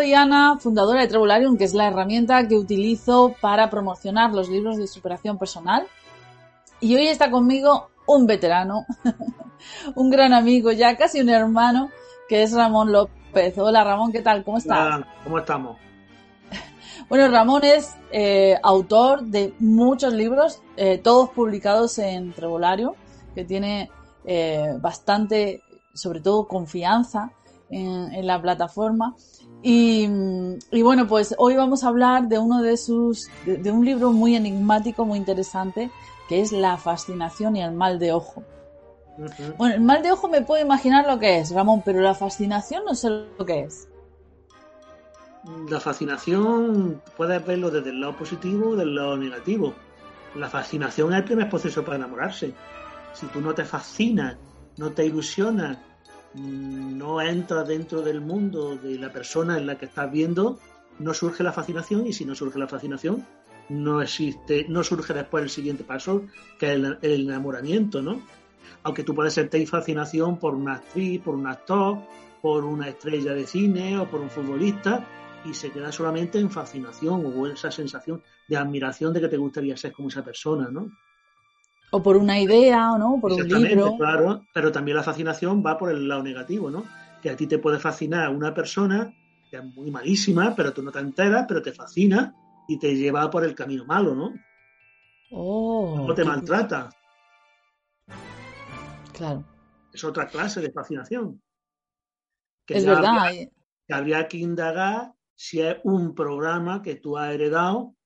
Soy Ana, fundadora de Trebularium, que es la herramienta que utilizo para promocionar los libros de superación personal. Y hoy está conmigo un veterano, un gran amigo, ya casi un hermano, que es Ramón López. Hola Ramón, ¿qué tal? ¿Cómo estás? Hola, ¿Cómo estamos? Bueno, Ramón es eh, autor de muchos libros, eh, todos publicados en Trebolario, que tiene eh, bastante, sobre todo, confianza en, en la plataforma. Y, y, bueno, pues hoy vamos a hablar de uno de sus, de, de, un libro muy enigmático, muy interesante, que es La fascinación y el mal de ojo. Uh -huh. Bueno, el mal de ojo me puedo imaginar lo que es, Ramón, pero la fascinación no sé lo que es. La fascinación puedes verlo desde el lado positivo o del lado negativo. La fascinación es el primer proceso para enamorarse. Si tú no te fascinas, no te ilusionas, no entras dentro del mundo de la persona en la que estás viendo, no surge la fascinación y si no surge la fascinación, no existe, no surge después el siguiente paso, que es el, el enamoramiento, ¿no? Aunque tú puedes sentir fascinación por una actriz, por un actor, por una estrella de cine o por un futbolista y se queda solamente en fascinación o esa sensación de admiración de que te gustaría ser como esa persona, ¿no? O por una idea, ¿no? Por un libro. Claro, pero también la fascinación va por el lado negativo, ¿no? Que a ti te puede fascinar una persona que es muy malísima, pero tú no te enteras, pero te fascina y te lleva por el camino malo, ¿no? Oh. O te maltrata. Claro. Es otra clase de fascinación. Que es verdad. Habría, que habría que indagar si es un programa que tú has heredado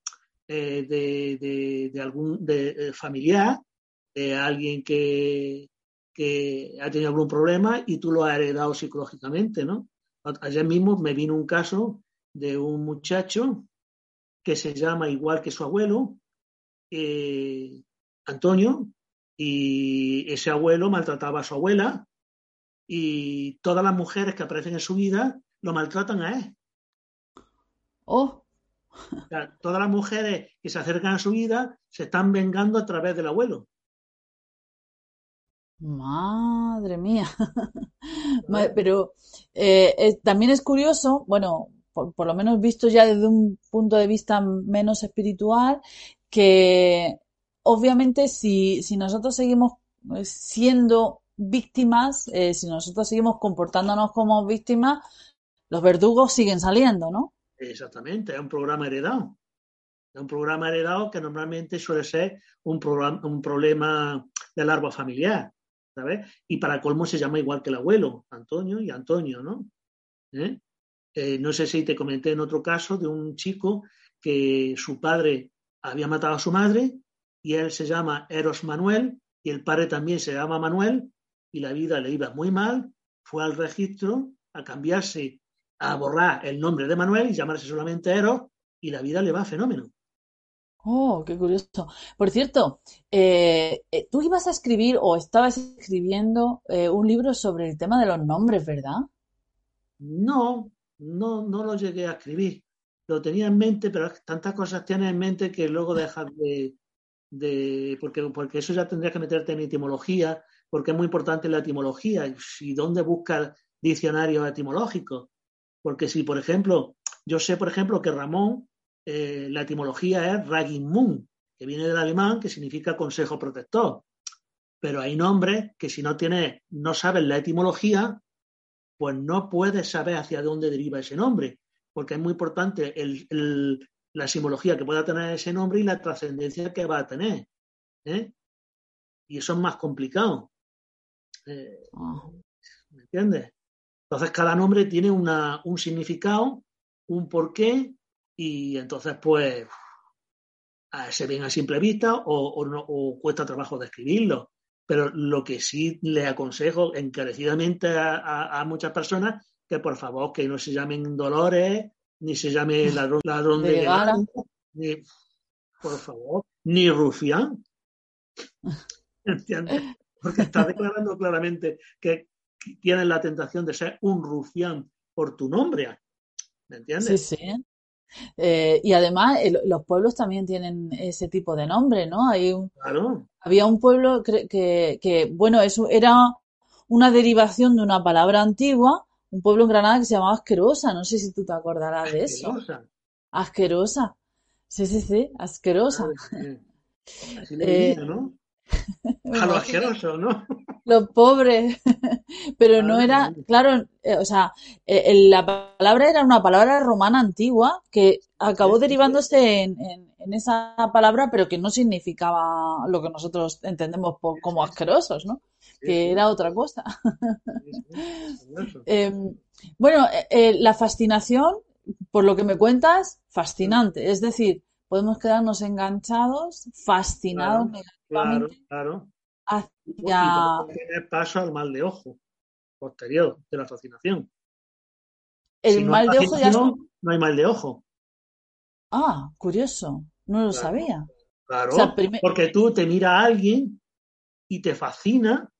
eh, de, de, de, algún de, eh, familiar de alguien que, que ha tenido algún problema y tú lo has heredado psicológicamente, ¿no? Ayer mismo me vino un caso de un muchacho que se llama igual que su abuelo, eh, Antonio, y ese abuelo maltrataba a su abuela y todas las mujeres que aparecen en su vida lo maltratan a él. Oh. O sea, todas las mujeres que se acercan a su vida se están vengando a través del abuelo. Madre mía. Pero eh, eh, también es curioso, bueno, por, por, lo menos visto ya desde un punto de vista menos espiritual, que obviamente si, si nosotros seguimos eh, siendo víctimas, eh, si nosotros seguimos comportándonos como víctimas, los verdugos siguen saliendo, ¿no? Exactamente, es un programa heredado. Es un programa heredado que normalmente suele ser un, programa, un problema del árbol familiar. ¿Sabes? Y para colmo se llama igual que el abuelo, Antonio y Antonio, ¿no? ¿Eh? Eh, no sé si te comenté en otro caso de un chico que su padre había matado a su madre y él se llama Eros Manuel y el padre también se llama Manuel y la vida le iba muy mal, fue al registro a cambiarse, a borrar el nombre de Manuel y llamarse solamente Eros y la vida le va a fenómeno. Oh, qué curioso. Por cierto, eh, tú ibas a escribir o estabas escribiendo eh, un libro sobre el tema de los nombres, ¿verdad? No, no, no lo llegué a escribir. Lo tenía en mente, pero tantas cosas tienes en mente que luego dejas de, de porque, porque eso ya tendrías que meterte en etimología, porque es muy importante la etimología y dónde buscas diccionarios etimológicos. Porque si, por ejemplo, yo sé, por ejemplo, que Ramón eh, la etimología es Ragimun, que viene del alemán, que significa consejo protector. Pero hay nombres que si no tienes, no sabes la etimología, pues no puedes saber hacia dónde deriva ese nombre, porque es muy importante el, el, la simbología que pueda tener ese nombre y la trascendencia que va a tener. ¿eh? y eso es más complicado. Eh, Ah. ¿Me entiendes? Entonces cada nombre tiene una, un significado, un porqué, y entonces pues se ven a simple vista o, o no- o cuesta trabajo describirlo. Pero lo que sí le aconsejo encarecidamente a, a- a muchas personas que por favor que no se llamen Dolores, ni se llame ladrón, ladrón de, De ni por favor, ni rufián. ¿Entiendes? Porque está declarando claramente que tienes la tentación de ser un rufián por tu nombre. ¿Me entiendes? Sí, sí. Eh, y además el- los pueblos también tienen ese tipo de nombre, ¿no? Hay un, Claro, había un pueblo que, que, bueno, eso era una derivación de una palabra antigua, un pueblo en Granada que se llamaba Asquerosa, no sé si tú te acordarás de eso. asquerosa. Asquerosa. Sí, sí, sí, asquerosa. Eh, Así le Eh, diría, ¿no? A lo asqueroso, ¿no? Los pobres. Pero no era, claro, eh, o sea, eh, la palabra era una palabra romana antigua que acabó derivándose en, en- en esa palabra, pero que no significaba lo que nosotros entendemos como asquerosos, ¿no? Que era otra cosa. Eh, bueno, eh, la fascinación, por lo que me cuentas, fascinante. Es decir, podemos quedarnos enganchados, fascinados Claro, negativamente claro. Y hacia... tener paso al mal de ojo posterior de la fascinación. El Si mal de ojo ya no hay mal de ojo. Ah, curioso. No lo Claro. sabía. Claro, O sea, prime- porque tú te miras a alguien y te fascina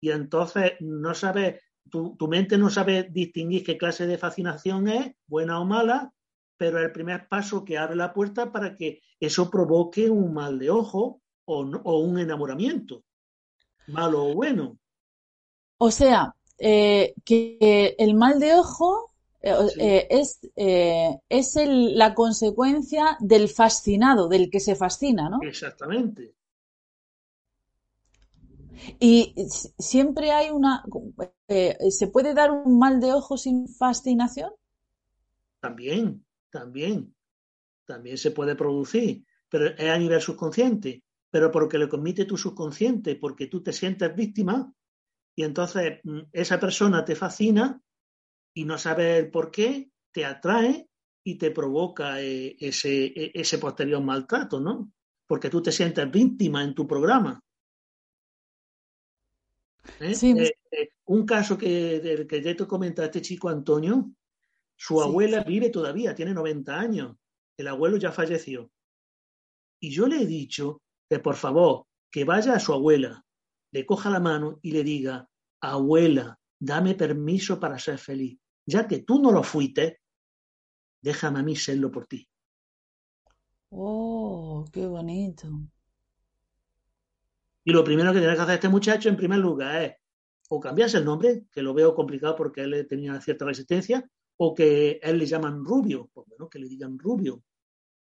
y entonces no sabes, tu, tu mente no sabe distinguir qué clase de fascinación es, buena o mala, pero el primer paso que abre la puerta para que eso provoque un mal de ojo o, no- o un enamoramiento, malo o bueno. O sea, eh, que el mal de ojo eh, Sí. eh, es, es el- la consecuencia del fascinado, del que se fascina, ¿no? Exactamente. Y siempre hay una... ¿se puede dar un mal de ojo sin fascinación? También, también, también se puede producir, pero es a nivel subconsciente, pero porque lo comite tu subconsciente, porque tú te sientes víctima y entonces mm, esa persona te fascina y no sabes el por qué, te atrae y te provoca eh, ese, e- ese posterior maltrato, ¿no? Porque tú te sientes víctima en tu programa. ¿eh? Sí, eh, un caso que, del que ya te comenta este chico Antonio, su Sí. abuela vive todavía, tiene 90 años. El abuelo ya falleció. Y yo le he dicho que por favor, que vaya a su abuela, le coja la mano y le diga, abuela, dame permiso para ser feliz. Ya que tú no lo fuiste, déjame a mí serlo por ti. Oh, qué bonito. Y lo primero que tiene que hacer este muchacho, en primer lugar, es o cambiarse el nombre, que lo veo complicado porque él tenía cierta resistencia, o que a él le llaman Rubio, pues bueno, que le digan Rubio,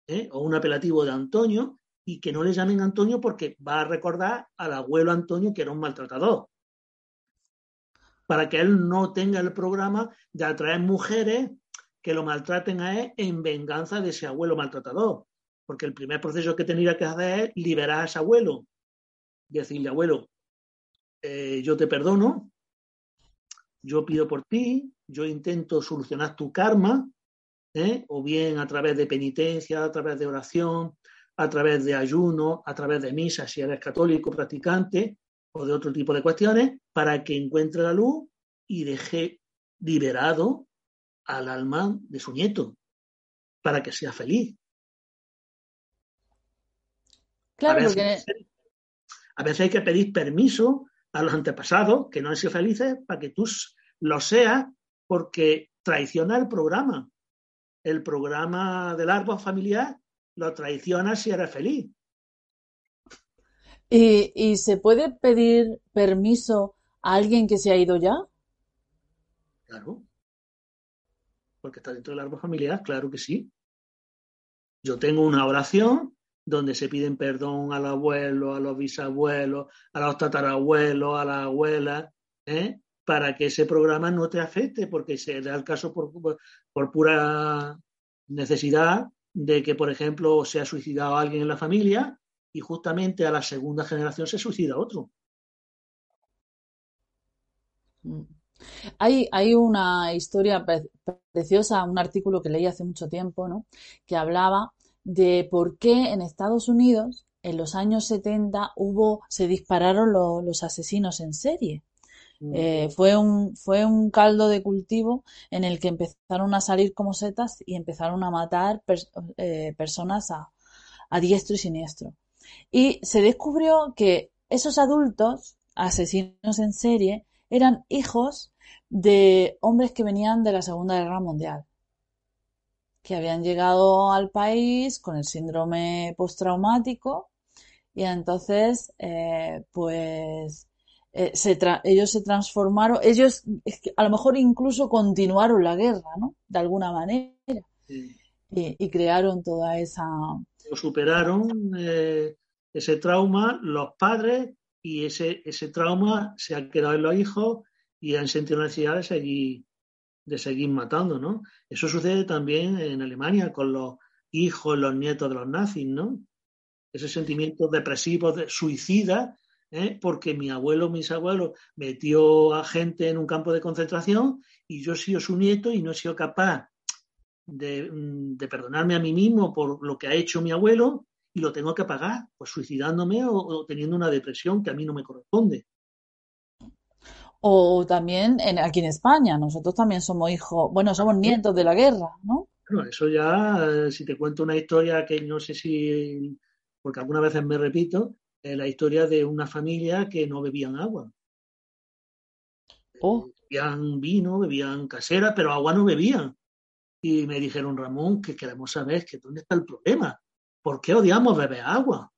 ¿eh? o un apelativo de Antonio, y que no le llamen Antonio porque va a recordar al abuelo Antonio que era un maltratador. Para que él no tenga el programa de atraer mujeres que lo maltraten a él en venganza de ese abuelo maltratador. Porque el primer proceso que tendría que hacer es liberar a ese abuelo, decirle, abuelo, eh, yo te perdono, yo pido por ti, yo intento solucionar tu karma, ¿eh? o bien a través de penitencia, a través de oración, a través de ayuno, a través de misa, si eres católico practicante, o de otro tipo de cuestiones, para que encuentre la luz y deje liberado al alma de su nieto, para que sea feliz. Claro, a, porque veces, a veces hay que pedir permiso a los antepasados que no han sido felices para que tú lo seas, porque traiciona el programa. El programa del árbol familiar lo traiciona si eres feliz. ¿Y, y se puede pedir permiso a alguien que se ha ido ya? Claro. Porque está dentro del árbol familiar, claro que sí. Yo tengo una oración donde se piden perdón al abuelo, a los bisabuelos, a los tatarabuelos, a la abuela, ¿eh? Para que ese programa no te afecte, porque se da el caso por, por, pura necesidad de que, por ejemplo, se ha suicidado alguien en la familia y justamente a la segunda generación se suicida otro. Hay, hay una historia preciosa, un artículo que leí hace mucho tiempo, ¿no? que hablaba de por qué en Estados Unidos en los años 70 hubo, se dispararon los asesinos en serie. Eh, fue, un, fue un caldo de cultivo en el que empezaron a salir como setas y empezaron a matar eh, personas a, a diestro y siniestro. Y se descubrió que esos adultos, asesinos en serie, eran hijos de hombres que venían de la Segunda Guerra Mundial, que habían llegado al país con el síndrome postraumático y entonces, eh, pues, eh, ellos se transformaron, ellos a lo mejor incluso continuaron la guerra, ¿no? De alguna manera. Y, crearon toda esa... Lo superaron eh, ese trauma los padres y ese, ese trauma se ha quedado en los hijos y han sentido la necesidad de seguir, de seguir matando, ¿no? Eso sucede también en Alemania con los hijos, los nietos de los nazis, ¿no? Ese sentimiento depresivo, de, suicida, ¿eh? porque mi abuelo, mis abuelos metió a gente en un campo de concentración y yo he sido su nieto y no he sido capaz de, mm, de perdonarme a mí mismo por lo que ha hecho mi abuelo y lo tengo que pagar, pues suicidándome o, teniendo una depresión que a mí no me corresponde. O también en, aquí en España, nosotros también somos hijos, bueno, somos nietos de la guerra, ¿no? Bueno, eso ya, eh, si te cuento una historia que no sé si, porque algunas veces me repito, la historia de una familia que no bebían agua. Oh. Bebían vino, bebían casera, pero agua no bebían. Y me dijeron, Ramón, que queremos saber que dónde está el problema. ¿Por qué odiamos beber agua?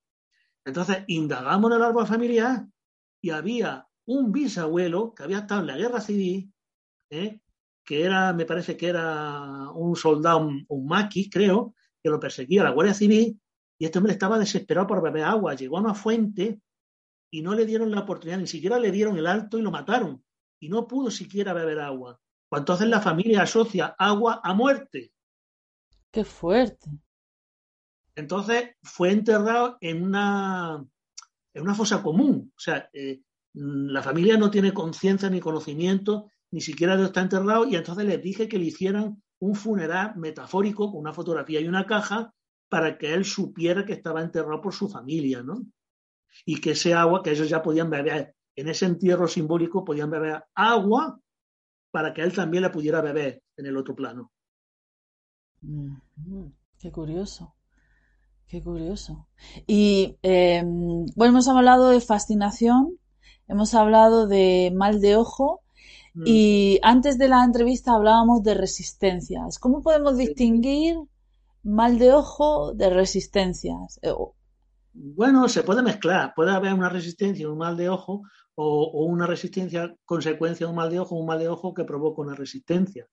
Entonces indagamos en el árbol familiar y había un bisabuelo que había estado en la guerra civil, ¿eh? que era, me parece que era un soldado, un maquis, creo, que lo perseguía la Guardia Civil, y este hombre estaba desesperado por beber agua. Llegó a una fuente y no le dieron la oportunidad, ni siquiera le dieron el alto y lo mataron. Y no pudo siquiera beber agua. Pues entonces la familia asocia agua a muerte. Qué fuerte. Entonces fue enterrado en una, en una fosa común. O sea, eh, la familia no tiene conciencia ni conocimiento, ni siquiera de está enterrado, y entonces les dije que le hicieran un funeral metafórico con una fotografía y una caja para que él supiera que estaba enterrado por su familia, ¿no? Y que ese agua, que ellos ya podían beber, en ese entierro simbólico podían beber agua para que él también la pudiera beber en el otro plano. Qué curioso. Qué curioso. Y em, bueno, hemos hablado de fascinación, hemos hablado de mal de ojo mm. y antes de la entrevista hablábamos de resistencias. ¿Cómo podemos distinguir mal de ojo de resistencias? Eh, bueno, se puede mezclar. Puede haber una resistencia, un mal de ojo, o, una resistencia consecuencia de un mal de ojo, un mal de ojo que provoca una resistencia.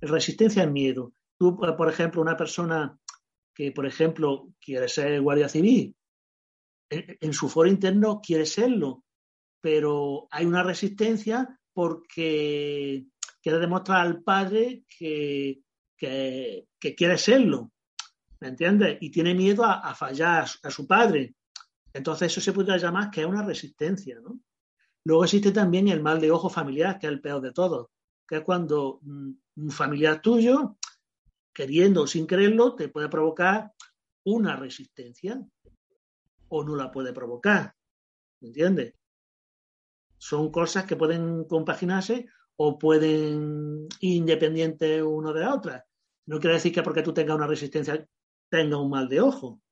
Resistencia es miedo. Tú, por ejemplo, una persona que, por ejemplo, quiere ser guardia civil, en, su foro interno quiere serlo, pero hay una resistencia porque quiere demostrar al padre que, quiere serlo, ¿me entiendes? Y tiene miedo a, fallar a su padre. Entonces eso se puede llamar que es una resistencia, ¿no? Luego existe también el mal de ojo familiar, que es el peor de todos, que es cuando mm, un familiar tuyo queriendo o sin creerlo, te puede provocar una resistencia o no la puede provocar. ¿Me entiendes? Son cosas que pueden compaginarse o pueden ir independientes uno de la otra. No quiere decir que porque tú tengas una resistencia tenga un mal de ojo,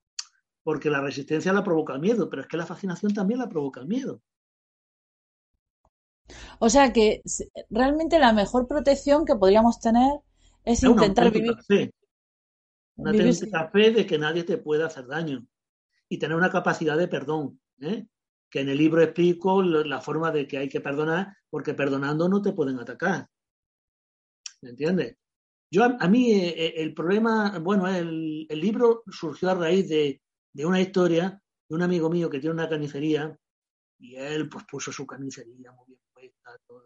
porque la resistencia la provoca el miedo, pero es que la fascinación también la provoca el miedo. O sea que realmente la mejor protección que podríamos tener es intentar vivir. Fe. Una auténtica fe de que nadie te pueda hacer daño y tener una capacidad de perdón. ¿eh? Que en el libro explico la forma de que hay que perdonar, porque perdonando no te pueden atacar. ¿Me entiendes? Yo, a, mí, eh, eh, el problema, bueno, el, el, libro surgió a raíz de, de una historia de un amigo mío que tiene una carnicería y él pues puso su carnicería muy bien puesta. Todo.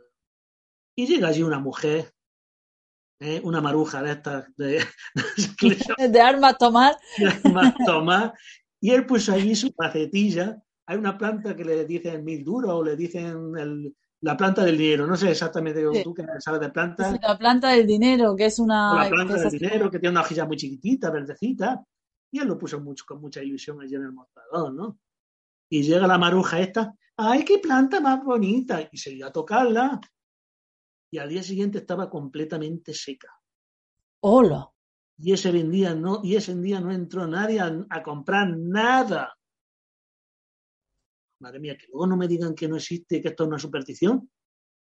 Y llega allí una mujer ¿eh? una maruja de estas de, de armas tomar. De armas tomar. Y él puso allí su macetilla. Hay una planta que le dicen mil duro o le dicen el, la planta del dinero. No sé exactamente tú que sabes de planta. la planta del dinero, que es una. La planta del dinero, que tiene una hojilla muy chiquitita, verdecita. Y él lo puso mucho, con mucha ilusión allí en el mostrador, ¿no? Y llega la maruja esta, ¡ay, qué planta más bonita! Y se iba a tocarla. Y al día siguiente estaba completamente seca. ¡Hola! Y ese día no, y ese día no entró nadie a, comprar nada. Madre mía, que luego no me digan que no existe, que esto es una superstición.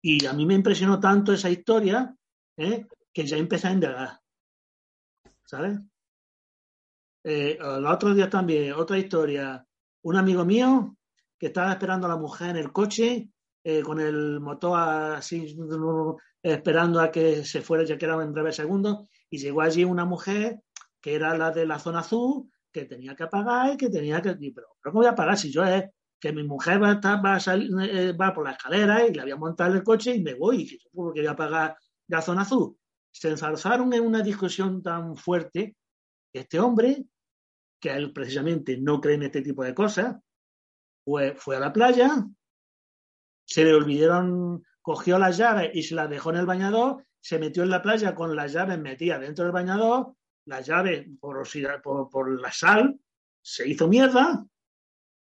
Y a mí me impresionó tanto esa historia ¿eh? que ya empecé a indagar. ¿Sabes? Eh, los otros días también, otra historia. Un amigo mío que estaba esperando a la mujer en el coche eh, con el motor así esperando a que se fuera, ya que era en breve segundo y llegó allí una mujer que era la de la zona azul, que tenía que pagar y que tenía que... Pero, ¿cómo voy a pagar si yo es que mi mujer va, a salir, eh, va por la escalera y le voy a montar el coche y me voy, y yo porque voy a pagar la zona azul? Se enzarzaron en una discusión tan fuerte este hombre que él precisamente no cree en este tipo de cosas, fue, fue a la playa, se le olvidaron, cogió las llaves y se las dejó en el bañador, se metió en la playa con las llaves metidas dentro del bañador, las llaves por, por, por la sal, se hizo mierda,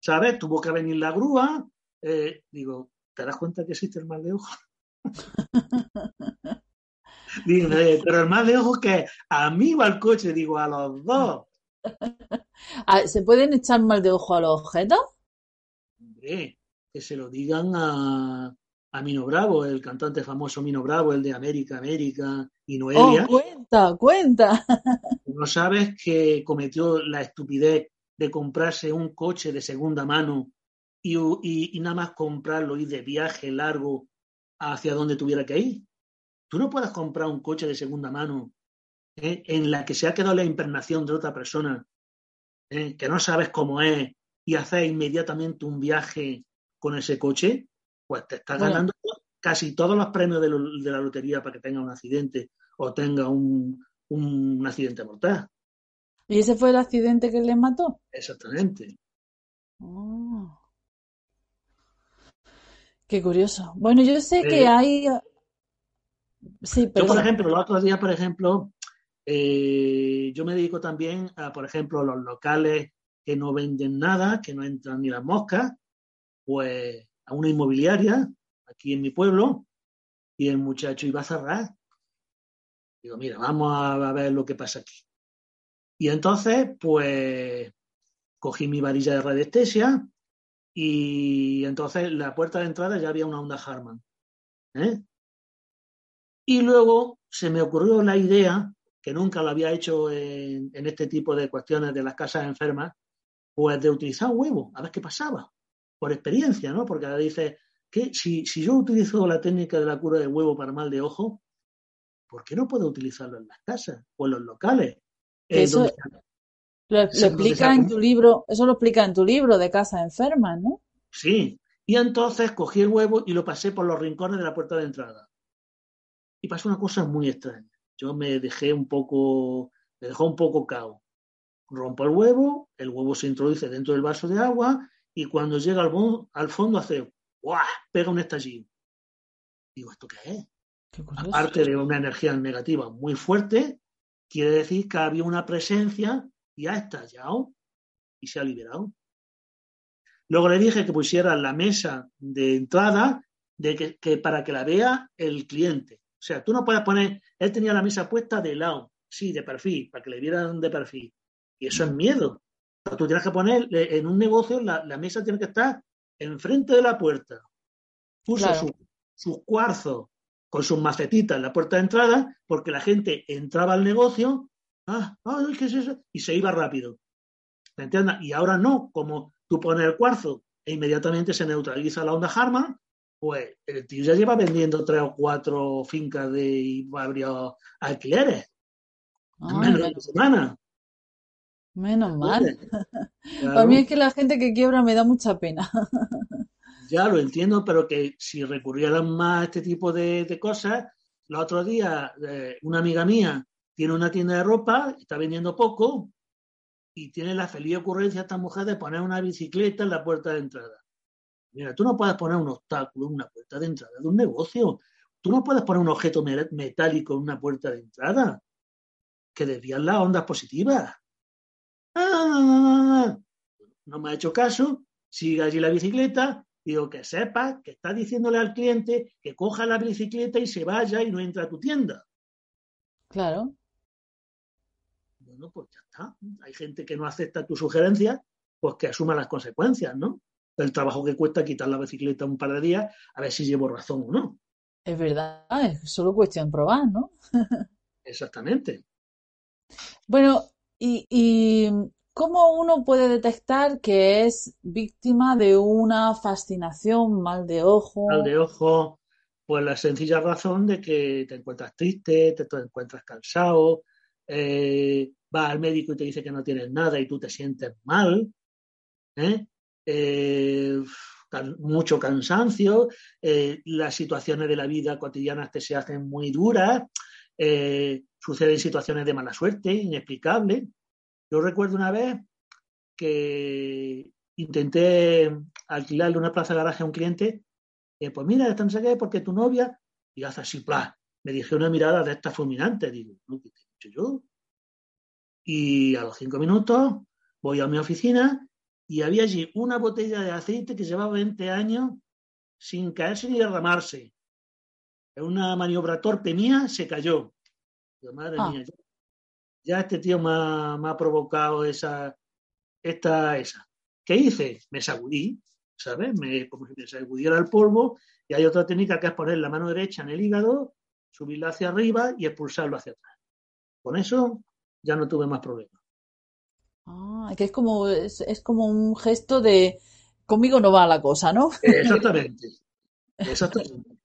¿sabes? Tuvo que venir la grúa. Eh, digo, ¿te das cuenta que existe el mal de ojo? digo, pero el mal de ojo que a mí va el coche, digo, a los dos. Ah, ¿Se pueden echar mal de ojo a los objetos? Hombre, que se lo digan a, a Mino Bravo, el cantante famoso Mino Bravo, el de América, América y Noelia. Oh, cuenta, cuenta. ¿No sabes que cometió la estupidez de comprarse un coche de segunda mano y, y, nada más comprarlo y de viaje largo hacia donde tuviera que ir? Tú no puedes comprar un coche de segunda mano ¿eh? en la que se ha quedado la impregnación de otra persona, ¿eh? que no sabes cómo es, y hacer inmediatamente un viaje con ese coche, pues te estás ganando casi todos los premios de, la lotería para que tenga un accidente o tenga un, accidente mortal. ¿Y ese fue el accidente que le mató? Exactamente. Oh. Qué curioso. Bueno, yo sé que eh, hay. Sí, pero. Yo, por ejemplo, el otro día, por ejemplo, eh, yo me dedico también a, por ejemplo, los locales que no venden nada, que no entran ni las moscas, pues a una inmobiliaria aquí en mi pueblo y el muchacho iba a cerrar. Digo, mira, vamos a ver lo que pasa aquí. Y entonces, pues, cogí mi varilla de radiestesia y entonces la puerta de entrada ya había una onda Harman. ¿eh? Y luego se me ocurrió la idea que nunca lo había hecho en, este tipo de cuestiones de las casas enfermas, pues de utilizar huevo, a ver qué pasaba, por experiencia, ¿no? Porque ahora dice que si, yo utilizo la técnica de la cura de huevo para mal de ojo, ¿por qué no puedo utilizarlo en las casas o en los locales? Eso lo, explica en tu libro, eso lo explica en tu libro de casa enferma, ¿no? Sí, y entonces cogí el huevo y lo pasé por los rincones de la puerta de entrada. Y pasó una cosa muy extraña yo me dejé un poco, me dejó un poco cao. Rompo el huevo, el huevo se introduce dentro del vaso de agua y cuando llega al, al fondo hace ¡guau! pega un estallido. Digo, ¿esto qué es? Aparte de una energía negativa muy fuerte, quiere decir que había una presencia y ha estallado y se ha liberado. Luego le dije que pusiera la mesa de entrada de que para que la vea el cliente. O sea, tú no puedes poner, él tenía la mesa puesta de lado, sí, de perfil, para que le vieran de perfil. Y eso es miedo. tú tienes que poner, en un negocio, la, mesa tiene que estar enfrente de la puerta. Puso sus cuarzos con sus macetitas en la puerta de entrada, porque la gente entraba al negocio, ah, ¿qué es eso? Y se iba rápido. ¿Me entiendes? Y ahora no, como tú pones el cuarzo e inmediatamente se neutraliza la onda Harman, pues el tío ya lleva vendiendo tres o cuatro fincas de abrió alquileres. menos de una semana. Menos mal. A mí es que la gente que quiebra me da mucha pena. ya lo entiendo, pero que si recurrieran más a este tipo de, cosas, el otro día eh, una amiga mía tiene una tienda de ropa, está vendiendo poco, y tiene la feliz ocurrencia esta mujer de poner una bicicleta en la puerta de entrada. Mira, tú no puedes poner un obstáculo en una puerta de entrada de un negocio. Tú no puedes poner un objeto metálico en una puerta de entrada que desvían las ondas positivas. Ah, no me ha hecho caso, sigue allí la bicicleta, digo que sepa que está diciéndole al cliente que coja la bicicleta y se vaya y no entra a tu tienda. Claro. Bueno, pues ya está. Hay gente que no acepta tu sugerencia, pues que asuma las consecuencias, ¿no? El trabajo que cuesta quitar la bicicleta un par de días, a ver si llevo razón o no. Es verdad, es solo cuestión de probar, ¿no? Exactamente. Bueno, y, y ¿cómo uno puede detectar que es víctima de una fascinación, mal de ojo? Mal de ojo, pues la sencilla razón de que te encuentras triste, te, encuentras cansado, eh, vas al médico y te dice que no tienes nada y tú te sientes mal, ¿eh? Eh, mucho cansancio, las situaciones de la vida cotidiana te se hacen muy duras, suceden situaciones de mala suerte, inexplicables. Yo recuerdo una vez que intenté alquilarle una plaza de garaje a un cliente, y pues mira, esta no sé qué, porque tu novia, y hace así, pla, me dije una mirada de esta fulminante, digo, ¿no? ¿qué te he dicho yo? Y a los cinco minutos voy a mi oficina y había allí una botella de aceite que llevaba 20 años sin caerse ni derramarse. Una maniobra torpe mía se cayó. madre ah. mía, ya este tío me ha, provocado esa, esta, esa. ¿Qué hice? Me sacudí, ¿sabes? Me, como si me sacudiera el polvo. Y hay otra técnica que es poner la mano derecha en el hígado, subirla hacia arriba y expulsarlo hacia atrás. Con eso ya no tuve más problemas. Ah, que es como, es, como un gesto de conmigo no va la cosa, ¿no? Exactamente. Exactamente.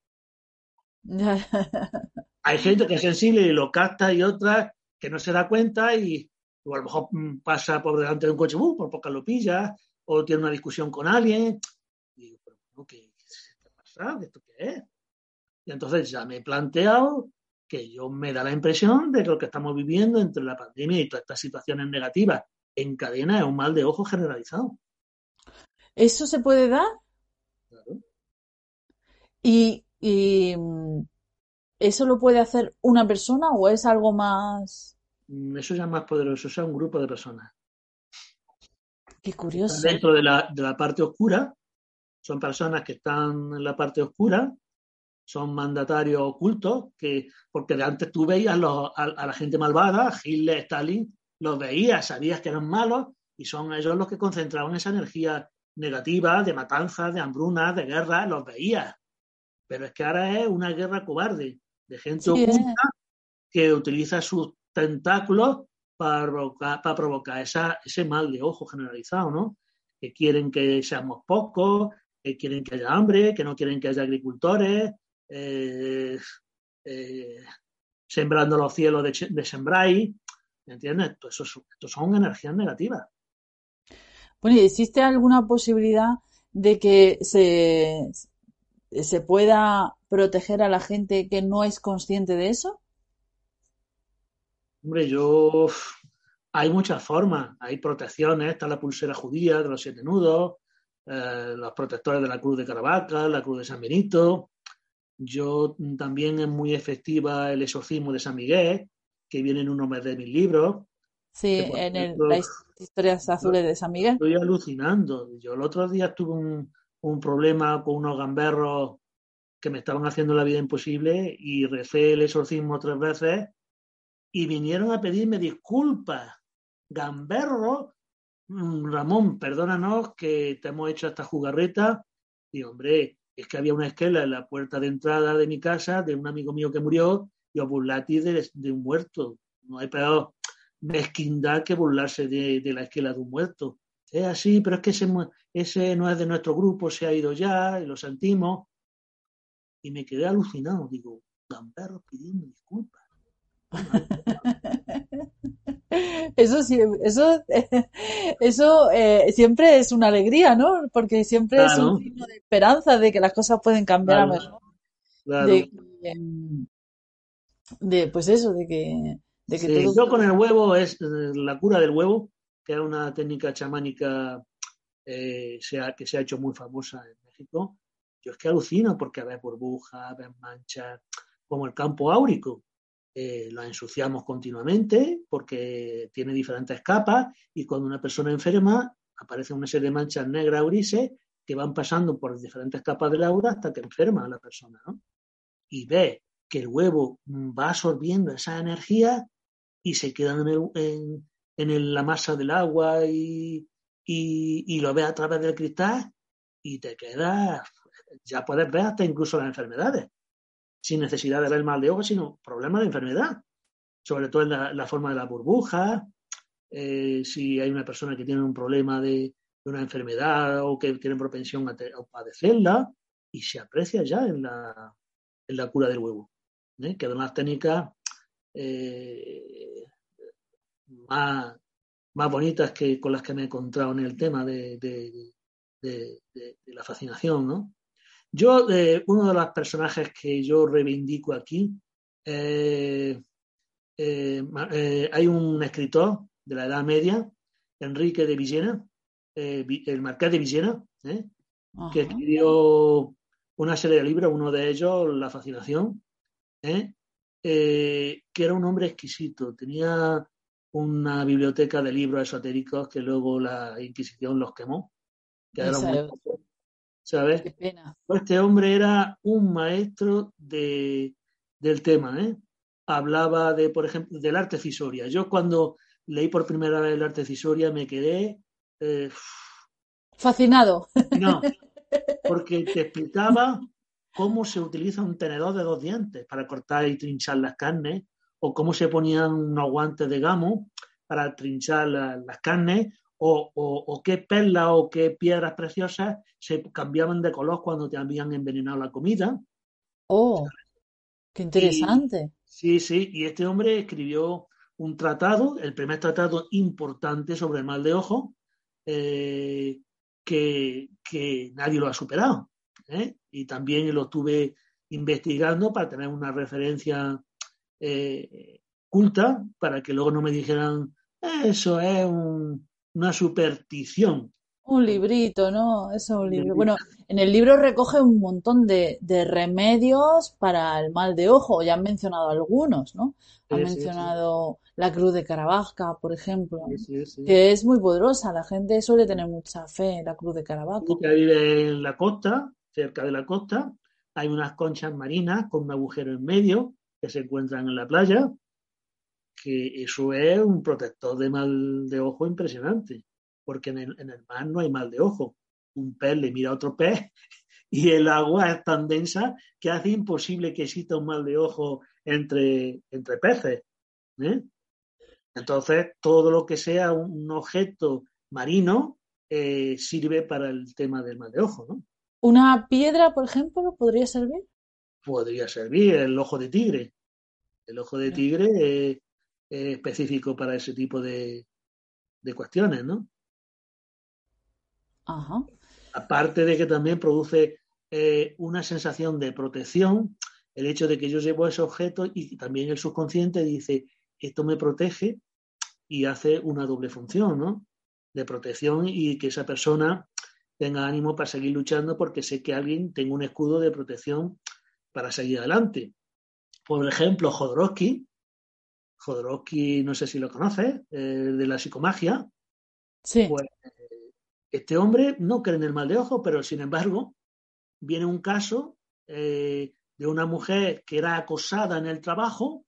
Hay gente que es sensible y lo capta y otras que no se da cuenta y o a lo mejor mm, pasa por delante de un coche, uh, por poco lo pilla, o tiene una discusión con alguien. Y digo, pero ¿qué, qué pasa? ¿Esto qué es? Y entonces ya me he planteado que yo me da la impresión de que lo que estamos viviendo entre la pandemia y todas estas situaciones negativas en cadena es un mal de ojo generalizado. ¿Eso se puede dar? Claro. Y, y mm, ¿eso lo puede hacer una persona o es algo más? Mm, eso ya es más poderoso, o sea, un grupo de personas. Qué curioso. Dentro de la, de la parte oscura, son personas que están en la parte oscura son mandatarios ocultos, que, porque de antes tú veías a, la gente malvada, Hitler, Stalin, los veías, sabías que eran malos, y son ellos los que concentraban esa energía negativa de matanza, de hambruna, de guerra, los veías. Pero es que ahora es una guerra cobarde, de gente oculta que utiliza sus tentáculos para provocar, esa, ese mal de ojo generalizado, ¿no? Que quieren que seamos pocos, que quieren que haya hambre, que no quieren que haya agricultores, eh, eh, sembrando los cielos de, de Sembrai, ¿me entiendes? Esto, son energías negativas. Bueno, ¿y existe alguna posibilidad de que se, se pueda proteger a la gente que no es consciente de eso? Hombre, yo hay muchas formas, hay protecciones, está la pulsera judía de los siete nudos, eh, los protectores de la cruz de Caravaca, la cruz de San Benito, yo también es muy efectiva el exorcismo de San Miguel, que viene en uno de mis libros. Sí, en las historias azules de San Miguel. Estoy alucinando. Yo el otro día tuve un, problema con unos gamberros que me estaban haciendo la vida imposible y recé el exorcismo tres veces y vinieron a pedirme disculpas. Gamberro, mm, Ramón, perdónanos que te hemos hecho esta jugarreta. Y hombre, es que había una esquela en la puerta de entrada de mi casa de un amigo mío que murió y os burlatis de, un muerto. No hay peor mezquindad que burlarse de, la esquela de un muerto. Es así, pero es que ese, ese no es de nuestro grupo, se ha ido ya y lo sentimos. Y me quedé alucinado. Digo, gamberros pidiendo disculpas. Eso sí, eso, eso eh, siempre es una alegría, ¿no? Porque siempre es un signo de esperanza de que las cosas pueden cambiar a mejor. De, pues eso, de que, de que Yo con el huevo es eh, la cura del huevo. que es una técnica chamánica eh, que se ha hecho muy famosa en México, yo es que alucino porque a ver burbujas, ves manchas, como el campo áurico. Eh, lo ensuciamos continuamente porque tiene diferentes capas y cuando una persona enferma aparece una serie de manchas negras o grises que van pasando por diferentes capas del aura hasta que enferma a la persona. ¿no? Y ve que el huevo va absorbiendo esa energía y se queda en, la masa del agua y, y, lo ve a través del cristal y te quedas, ya puedes ver hasta incluso las enfermedades, sin necesidad de ver mal de ojo, sino problemas de enfermedad, sobre todo en la, forma de la burbuja, eh, si hay una persona que tiene un problema de, una enfermedad o que tiene propensión a, padecerla, y se aprecia ya en la, en la cura del huevo. ¿eh? Que además técnicas eh, más, más bonitas que con las que me he encontrado en el tema de, la fascinación, ¿no? Yo, eh, uno de los personajes que yo reivindico aquí, eh, eh, hay un escritor de la Edad Media, Enrique de Villena, el Marqués de Villena, que escribió una serie de libros, uno de ellos, La fascinación, que era un hombre exquisito, tenía una biblioteca de libros esotéricos que luego la Inquisición los quemó. ¿Sabes? Pues este hombre era un maestro de, del tema, ¿eh? Hablaba de, por ejemplo, del arte fisoria. Yo cuando leí por primera vez el arte fisoria me quedé... Eh, Fascinado. No, porque te explicaba cómo se utiliza un tenedor de dos dientes para cortar y trinchar las carnes o cómo se ponían unos guantes de gamo para trinchar las carnes, o, qué perlas o qué piedras preciosas se cambiaban de color cuando te habían envenenado la comida. Oh, qué interesante. sí, sí, y este hombre escribió un tratado, el primer tratado importante sobre el mal de ojo, eh, que, nadie lo ha superado. ¿eh? Y también lo estuve investigando para tener una referencia eh, culta para que luego no me dijeran eso es una superstición. Un librito, ¿no? Eso es un libro. Bueno, en el libro recoge un montón de, remedios para el mal de ojo. Ya han mencionado algunos, ¿no? Han mencionado la cruz de Caravaca, por ejemplo, que es muy poderosa. La gente suele tener mucha fe en la cruz de Caravaca. Que vive en la costa, cerca de la costa, hay unas conchas marinas con un agujero en medio que se encuentran en la playa, que eso es un protector de mal de ojo impresionante, porque en el, mar no hay mal de ojo. Un pez le mira a otro pez y el agua es tan densa que hace imposible que exista un mal de ojo entre, entre peces. ¿eh? Entonces, todo lo que sea un objeto marino eh, sirve para el tema del mal de ojo. ¿no? ¿Una piedra, por ejemplo, podría servir? podría servir, el ojo de tigre. El ojo de tigre es, específico para ese tipo de, cuestiones, ¿no? Ajá. Aparte de que también produce eh, una sensación de protección, el hecho de que yo llevo ese objeto y también el subconsciente dice, esto me protege y hace una doble función, ¿no? De protección y que esa persona tenga ánimo para seguir luchando porque sé que alguien tenga un escudo de protección para seguir adelante. Por ejemplo, Jodorowsky, Jodorowsky, no sé si lo conoces, eh, de la psicomagia. Sí. Pues, este hombre no cree en el mal de ojo, pero sin embargo, viene un caso eh, de una mujer que era acosada en el trabajo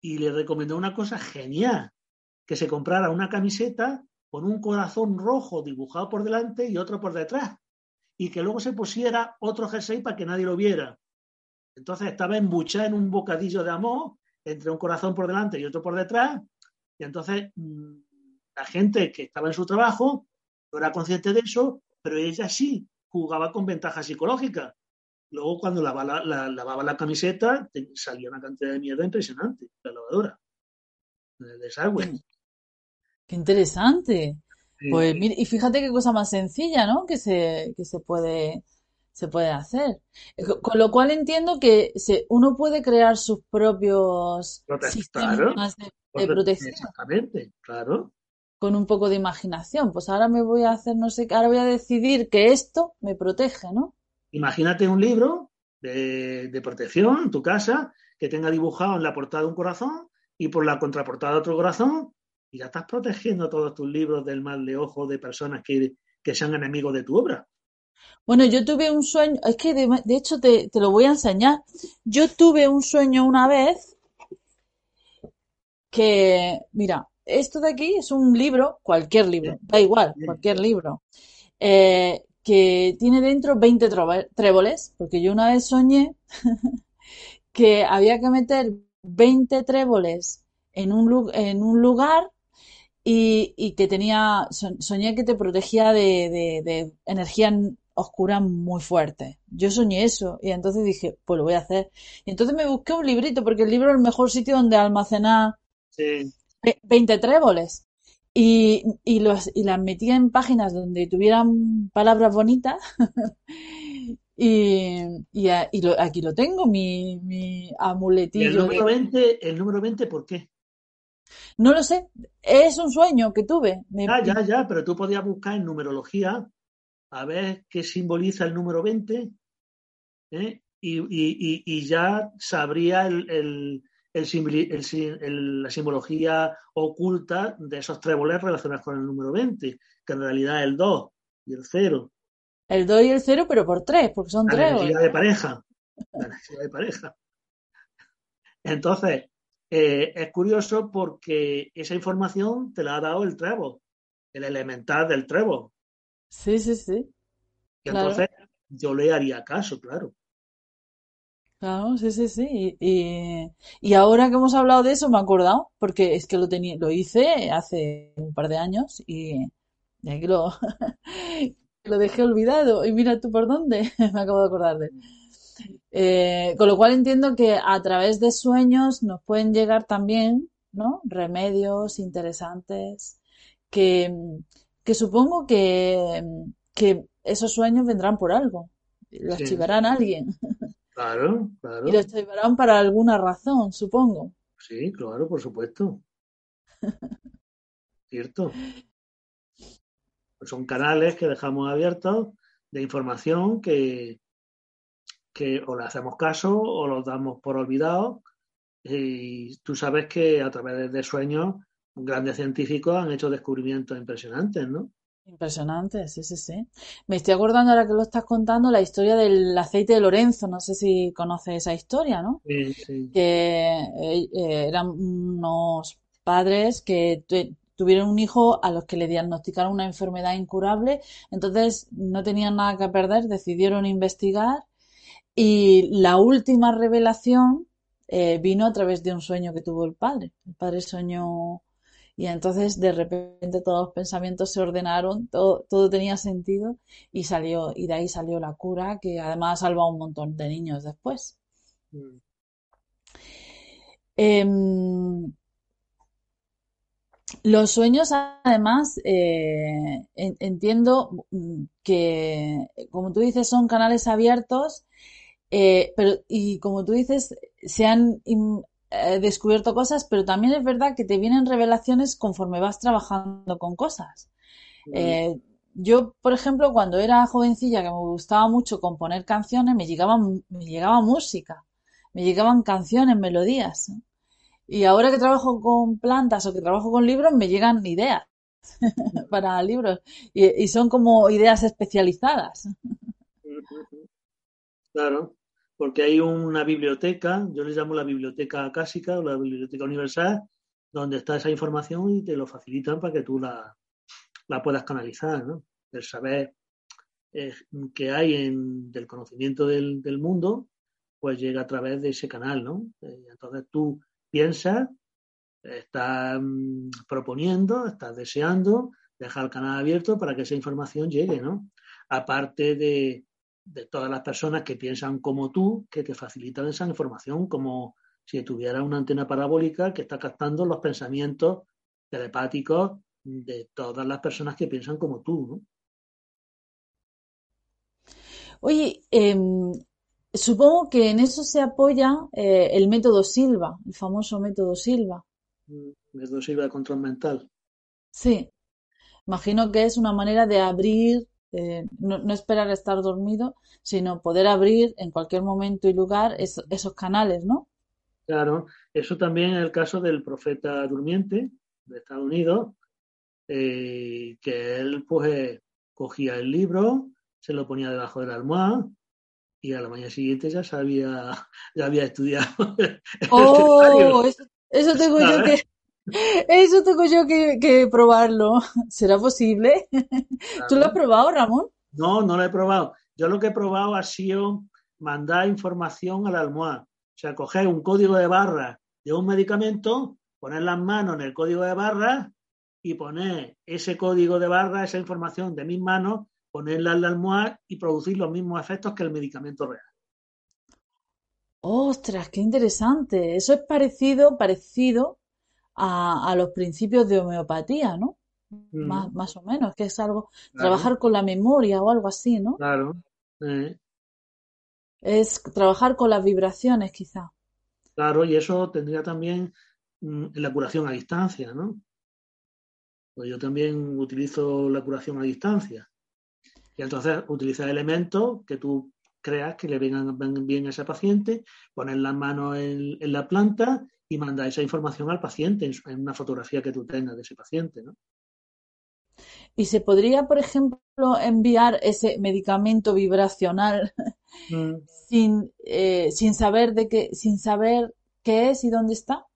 y le recomendó una cosa genial, que se comprara una camiseta con un corazón rojo dibujado por delante y otro por detrás y que luego se pusiera otro jersey para que nadie lo viera. Entonces estaba embuchada en un bocadillo de amor entre un corazón por delante y otro por detrás. Y entonces mm, la gente que estaba en su trabajo no era consciente de eso, pero ella sí jugaba con ventajas psicológicas. Luego cuando lavaba la, lavaba la camiseta salía una cantidad de mierda impresionante, la lavadora, el desagüe. Qué interesante. Pues mira, y fíjate qué cosa más sencilla, ¿no? Que se, que se puede, se puede hacer. Eh, con lo cual entiendo que se, uno puede crear sus propios sistemas de, protección. Exactamente, claro. con un poco de imaginación. Pues ahora me voy a hacer, no sé, ahora voy a decidir que esto me protege, ¿no? Imagínate un libro de, de protección en tu casa que tenga dibujado en la portada un corazón y por la contraportada otro corazón y ya estás protegiendo todos tus libros del mal de ojo de personas que, que sean enemigos de tu obra. Bueno, yo tuve un sueño, es que de, de hecho te, te, lo voy a enseñar. Yo tuve un sueño una vez que, mira, esto de aquí es un libro, cualquier libro, da igual, cualquier libro, eh, que tiene dentro 20 tréboles, porque yo una vez soñé que había que meter 20 tréboles en un, en un lugar y, y, que tenía, soñé que te protegía de, de, de energía oscura muy fuerte. Yo soñé eso y entonces dije, pues lo voy a hacer. Y entonces me busqué un librito porque el libro es el mejor sitio donde almacenar Sí. 20 tréboles. Y, y, los, y las metía en páginas donde tuvieran palabras bonitas. y, y, y lo, aquí lo tengo, mi, mi amuletillo. ¿Y el número, 20, ¿El número 20 por qué? No lo sé. Es un sueño que tuve. Me... Ah, ya, ya, pero tú podías buscar en numerología a ver qué simboliza el número 20 ¿eh? y, y, y, ya sabría el, el, el, el, la simbología oculta de esos tréboles relacionados con el número 20, que en realidad es el 2 y el 0. El 2 y el 0, pero por 3, porque son la tréboles. energía de pareja. La energía de pareja. Entonces, eh, es curioso porque esa información te la ha dado el trébol, el elemental del trébol. Sí, sí, sí. Y claro. entonces yo le haría caso, claro. Claro, sí, sí, sí. Y, y, ahora que hemos hablado de eso me he acordado, porque es que lo tenía, lo hice hace un par de años y, y aquí lo, lo dejé olvidado. Y mira tú por dónde, me acabo de acordar de. Eh, con lo cual entiendo que a través de sueños nos pueden llegar también, ¿no? Remedios interesantes que, que supongo que, que esos sueños vendrán por algo. Los Sí. chivarán a alguien. Claro, claro. Y los chivarán para alguna razón, supongo. Sí, claro, por supuesto. Cierto. Pues son canales que dejamos abiertos de información que, que o le hacemos caso o los damos por olvidados. Y tú sabes que a través de sueños grandes científicos han hecho descubrimientos impresionantes, ¿no? Impresionante, sí, sí, sí. Me estoy acordando ahora que lo estás contando la historia del aceite de Lorenzo. No sé si conoces esa historia, ¿no? Sí, sí. Que eh, eh, eran unos padres que tu- tuvieron un hijo a los que le diagnosticaron una enfermedad incurable. Entonces no tenían nada que perder, decidieron investigar y la última revelación eh, vino a través de un sueño que tuvo el padre. El padre soñó y entonces de repente todos los pensamientos se ordenaron, todo, todo tenía sentido y salió, y de ahí salió la cura que además ha salvado a un montón de niños después. Mm. Em, los sueños, además, eh, en- entiendo mm, que, como tú dices, son canales abiertos, eh, pero, y como tú dices, se han eh, descubierto cosas, pero también es verdad que te vienen revelaciones conforme vas trabajando con cosas. Eh, yo, por ejemplo, cuando era jovencilla, que me gustaba mucho componer canciones, me llegaba, me llegaba música, me llegaban canciones, melodías. Y ahora que trabajo con plantas o que trabajo con libros, me llegan ideas para libros y, y son como ideas especializadas. Claro, porque hay una biblioteca, yo les llamo la biblioteca acásica o la biblioteca universal, donde está esa información y te lo facilitan para que tú la, la puedas canalizar, ¿no? El saber eh, que hay en, del conocimiento del, del mundo, pues llega a través de ese canal, ¿no? Eh, entonces tú piensas, estás mm, proponiendo, estás deseando dejar el canal abierto para que esa información llegue, ¿no? Aparte de, de todas las personas que piensan como tú, que te facilitan esa información, como si tuviera una antena parabólica que está captando los pensamientos telepáticos de todas las personas que piensan como tú, ¿no? Oye, em, supongo que en eso se apoya eh, el método Silva, el famoso método Silva. Método sirve de control mental. Sí, imagino que es una manera de abrir, eh, no, no, esperar estar dormido, sino poder abrir en cualquier momento y lugar esos canales, ¿no? Claro, eso también es el caso del profeta durmiente de Estados Unidos, eh, que él pues cogía el libro, se lo ponía debajo de la almohada y a la mañana siguiente ya sabía, ya había estudiado. Oh, eso, tengo yo que, eso tengo yo que, probarlo. ¿Será posible? ¿Tú lo has probado, Ramón? No, no lo he probado. Yo lo que he probado ha sido mandar información a la almohada. O sea, coger un código de barra de un medicamento, poner las manos en el código de barra y poner ese código de barra, esa información de mis manos, ponerla en la almohada y producir los mismos efectos que el medicamento real. Ostras, qué interesante. Eso es parecido, parecido a, los principios de homeopatía, ¿no? Mm. Más, más, o menos, que es algo, trabajar con la memoria o algo así, ¿no? Claro. Es trabajar con las vibraciones, quizá. Claro, y eso tendría también mm, la curación a distancia, ¿no? Pues yo también utilizo la curación a distancia. Y entonces utilizar elementos que tú creas que le vengan, bien a ese paciente, poner las manos en, la planta y mandar esa información al paciente en, una fotografía que tú tengas de ese paciente, ¿no? Y se podría, por ejemplo, enviar ese medicamento vibracional mm. sin, eh, sin saber de qué, sin saber qué es y dónde está.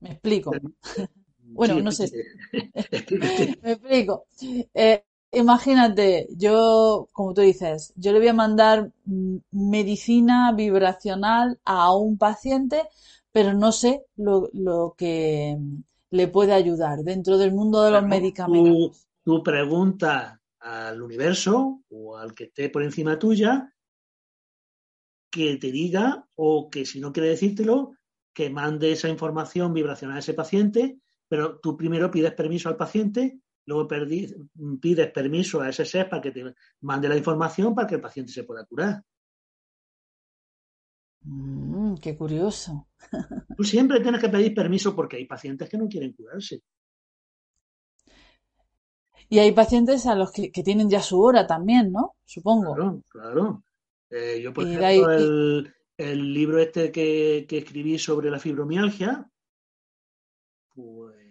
Me explico. Bueno, no sé. Me explico. Eh, imagínate, yo, como tú dices, yo le voy a mandar medicina vibracional a un paciente, pero no sé lo, que le puede ayudar dentro del mundo de los medicamentos. Tú, preguntas al universo o al que esté por encima tuya que te diga o que si no quiere decírtelo, que mande esa información vibracional a ese paciente pero tú primero pides permiso al paciente, luego pides permiso a ese ser para que te mande la información para que el paciente se pueda curar. Mm, qué curioso. Tú siempre tienes que pedir permiso porque hay pacientes que no quieren curarse. Y hay pacientes a los que, tienen ya su hora también, ¿no? Supongo. Claro, claro. Eh, yo, por ejemplo, el, libro este que, que, escribí sobre la fibromialgia, pues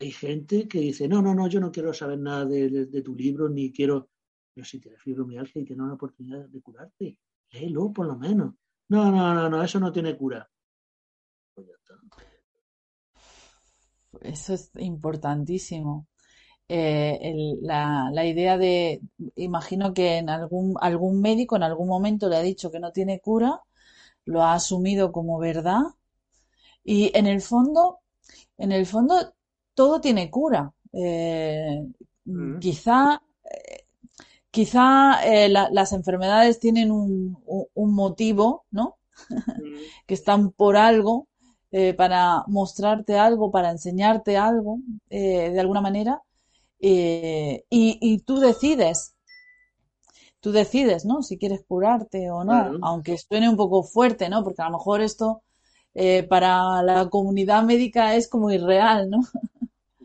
hay gente que dice, no, no, no, yo no quiero saber nada de, tu libro, ni quiero, yo si tienes fibromialgia y tienes una oportunidad de curarte, léelo por lo menos. No, no, no, no, eso no tiene cura. Pues. Eso es importantísimo. Eh, la, la, idea de, imagino que en algún, algún médico en algún momento le ha dicho que no tiene cura, lo ha asumido como verdad y en el fondo, en el fondo todo tiene cura. Eh, mm. Quizá, eh, quizá eh, las enfermedades tienen un, motivo, ¿no? Mm. que están por algo, para mostrarte algo, para enseñarte algo, de alguna manera, y, y, tú decides. Tú decides, ¿no? Si quieres curarte o no, aunque suene un poco fuerte, ¿no? Porque a lo mejor esto para la comunidad médica es como irreal, ¿no?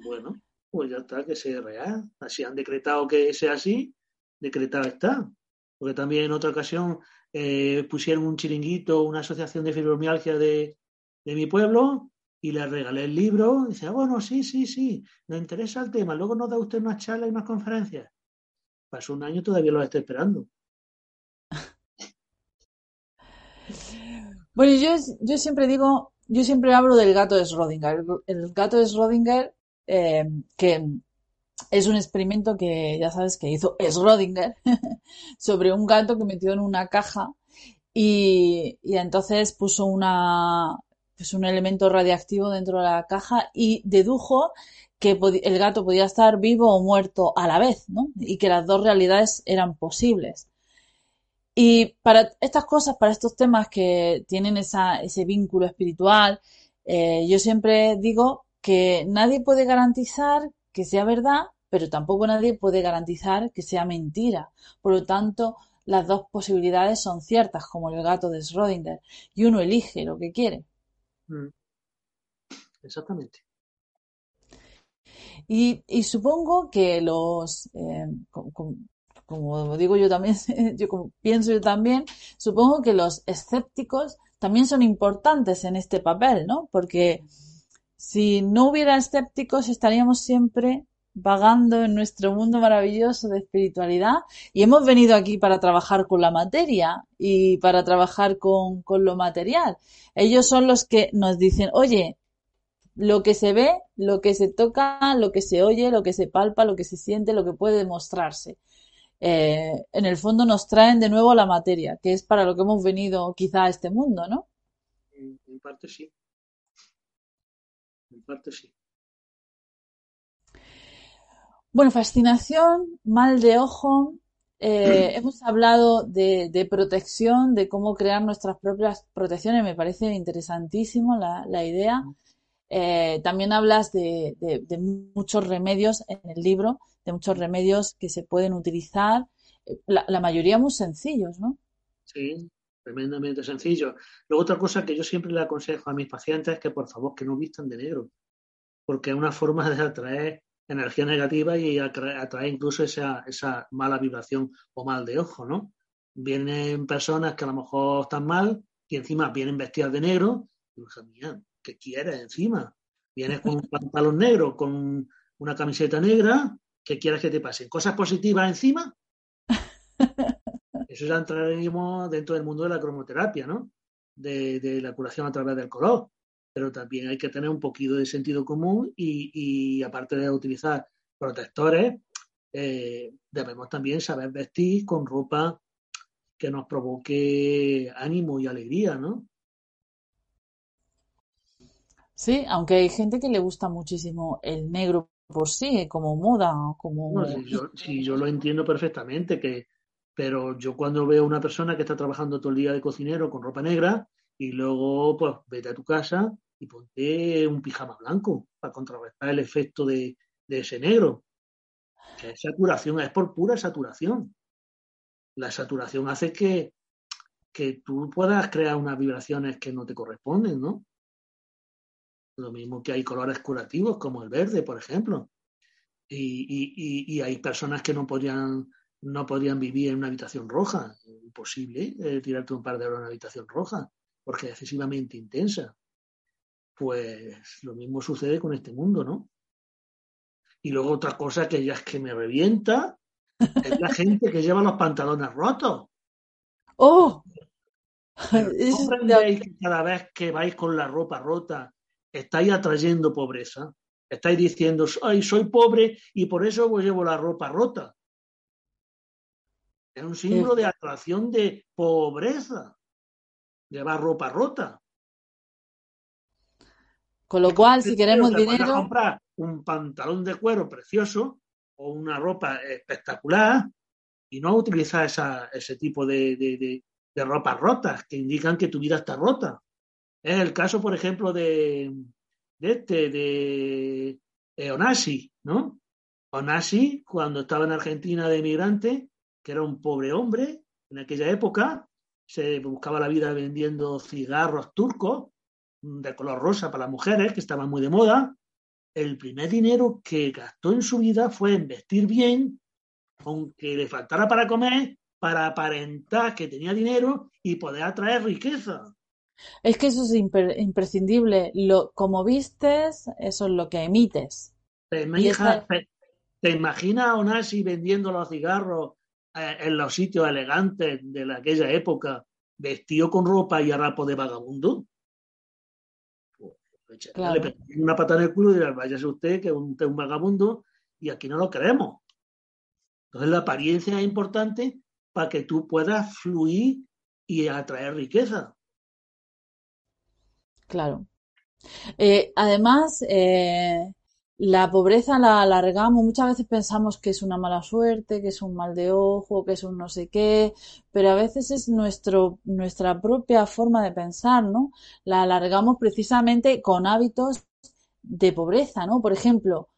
Bueno, pues ya está, que sea real. Así han decretado que sea así, decretado está. Porque también en otra ocasión eh, pusieron un chiringuito, una asociación de fibromialgia de, mi pueblo, y le regalé el libro. Dice, ah, bueno, sí, sí, sí, nos interesa el tema. Luego nos da usted unas charlas y unas conferencias. Pasó un año todavía lo estoy esperando. Bueno, yo, yo siempre digo, yo siempre hablo del gato de Schrödinger. El, gato de Schrödinger, eh, que es un experimento que ya sabes que hizo Schrödinger sobre un gato que metió en una caja y, y entonces puso una, pues un elemento radiactivo dentro de la caja y dedujo que el gato podía estar vivo o muerto a la vez, ¿no? Y que las dos realidades eran posibles. Y para estas cosas, para estos temas que tienen ese vínculo espiritual, eh, yo siempre digo que nadie puede garantizar que sea verdad, pero tampoco nadie puede garantizar que sea mentira. Por lo tanto, las dos posibilidades son ciertas, como el gato de Schrödinger, y uno elige lo que quiere. Mm. Exactamente. Y, y supongo que los, eh, como, digo yo también, yo como pienso yo también, supongo que los escépticos también son importantes en este papel, ¿no? Porque si no hubiera escépticos estaríamos siempre vagando en nuestro mundo maravilloso de espiritualidad y hemos venido aquí para trabajar con la materia y para trabajar con, con lo material. Ellos son los que nos dicen, oye, lo que se ve, lo que se toca, lo que se oye, lo que se palpa, lo que se siente, lo que puede demostrarse. Eh, en el fondo nos traen de nuevo la materia, que es para lo que hemos venido quizá a este mundo, ¿no? En parte sí. Parte sí. Bueno, fascinación, mal de ojo. Eh, hemos hablado de, protección, de cómo crear nuestras propias protecciones. Me parece interesantísimo la, la idea. Eh, también hablas de, muchos remedios en el libro, de muchos remedios que se pueden utilizar, eh, la, mayoría muy sencillos, ¿no? Sí, tremendamente sencillos. Luego otra cosa que yo siempre le aconsejo a mis pacientes es que por favor que no vistan de negro, porque es una forma de atraer energía negativa y atraer incluso esa, esa mala vibración o mal de ojo, ¿no? Vienen personas que a lo mejor están mal y encima vienen vestidas de negro, y, mía, ¿qué quieres encima? Vienes con un pantalón negro, con una camiseta negra, ¿qué quieres que te pase? ¿Cosas positivas encima? Eso ya entraríamos dentro del mundo de la cromoterapia, ¿no? De, la curación a través del color. Pero también hay que tener un poquito de sentido común y, aparte de utilizar protectores, eh, debemos también saber vestir con ropa que nos provoque ánimo y alegría, ¿no? Sí, aunque hay gente que le gusta muchísimo el negro por sí, como moda, como... sí, yo, lo entiendo perfectamente, que, pero yo cuando veo a una persona que está trabajando todo el día de cocinero con ropa negra y luego pues vete a tu casa y ponte un pijama blanco para contrarrestar el efecto de, ese negro. Es saturación, es por pura saturación. La saturación hace que, que tú puedas crear unas vibraciones que no te corresponden, ¿no? Lo mismo que hay colores curativos como el verde, por ejemplo. Y, hay personas que no podrían, no podrían vivir en una habitación roja. Imposible eh, tirarte un par de horas en una habitación roja, porque es excesivamente intensa. Pues lo mismo sucede con este mundo, ¿no? Y luego otra cosa que ya es que me revienta es la gente que lleva los pantalones rotos. ¡Oh! que cada vez que vais con la ropa rota estáis atrayendo pobreza. Estáis diciendo, ay, soy pobre y por eso llevo la ropa rota. Es un símbolo de atracción de pobreza. Llevar ropa rota. Con lo cual, si queremos dinero. comprar un pantalón de cuero precioso o una ropa espectacular y no utilizar ese tipo de, de, de ropas rotas que indican que tu vida está rota. Es el caso, por ejemplo, de, de este, de, Onasi, ¿no? Onasi, cuando estaba en Argentina de emigrante, que era un pobre hombre en aquella época, se buscaba la vida vendiendo cigarros turcos de color rosa para las mujeres, que estaban muy de moda. El primer dinero que gastó en su vida fue en vestir bien, aunque le faltara para comer, para aparentar que tenía dinero y poder atraer riqueza. Es que eso es imprescindible. Lo, como vistes, eso es lo que emites. ¿Te, imaginas a Onasi vendiendo los cigarros en los sitios elegantes de aquella época, vestido con ropa y harapo de vagabundo? Pues, le una patada en el culo y dirá, váyase usted que es un, un vagabundo y aquí no lo queremos. Entonces la apariencia es importante para que tú puedas fluir y atraer riqueza. Claro. Eh, además, eh, la pobreza la alargamos, muchas veces pensamos que es una mala suerte, que es un mal de ojo, que es un no sé qué, pero a veces es nuestro, nuestra propia forma de pensar, ¿no? La alargamos precisamente con hábitos de pobreza, ¿no? Por ejemplo,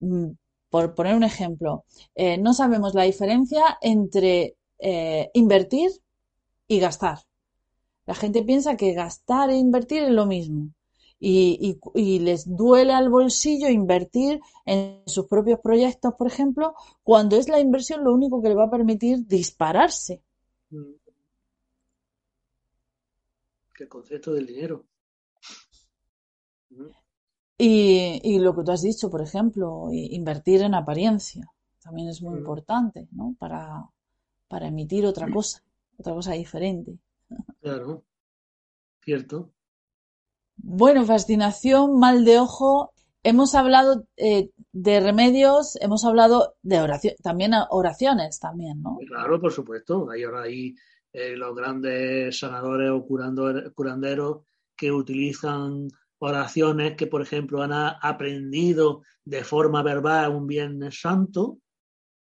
mm, por poner un ejemplo, eh, no sabemos la diferencia entre invertir y gastar. La gente piensa que gastar e invertir es lo mismo. Y, y, les duele al bolsillo invertir en sus propios proyectos, por ejemplo, cuando es la inversión lo único que le va a permitir dispararse. Mm. El concepto del dinero. Mm. Y, y, lo que tú has dicho, por ejemplo, invertir en apariencia, también es muy mm. importante, ¿no? Para, para emitir otra cosa, otra cosa diferente. Claro, cierto. Bueno, fascinación, mal de ojo. Hemos hablado eh, de remedios, hemos hablado de oración, también oraciones, también, ¿no? Claro, por supuesto. Hay ahora ahí eh, los grandes sanadores o curanderos que utilizan oraciones que, por ejemplo, han aprendido de forma verbal un Viernes Santo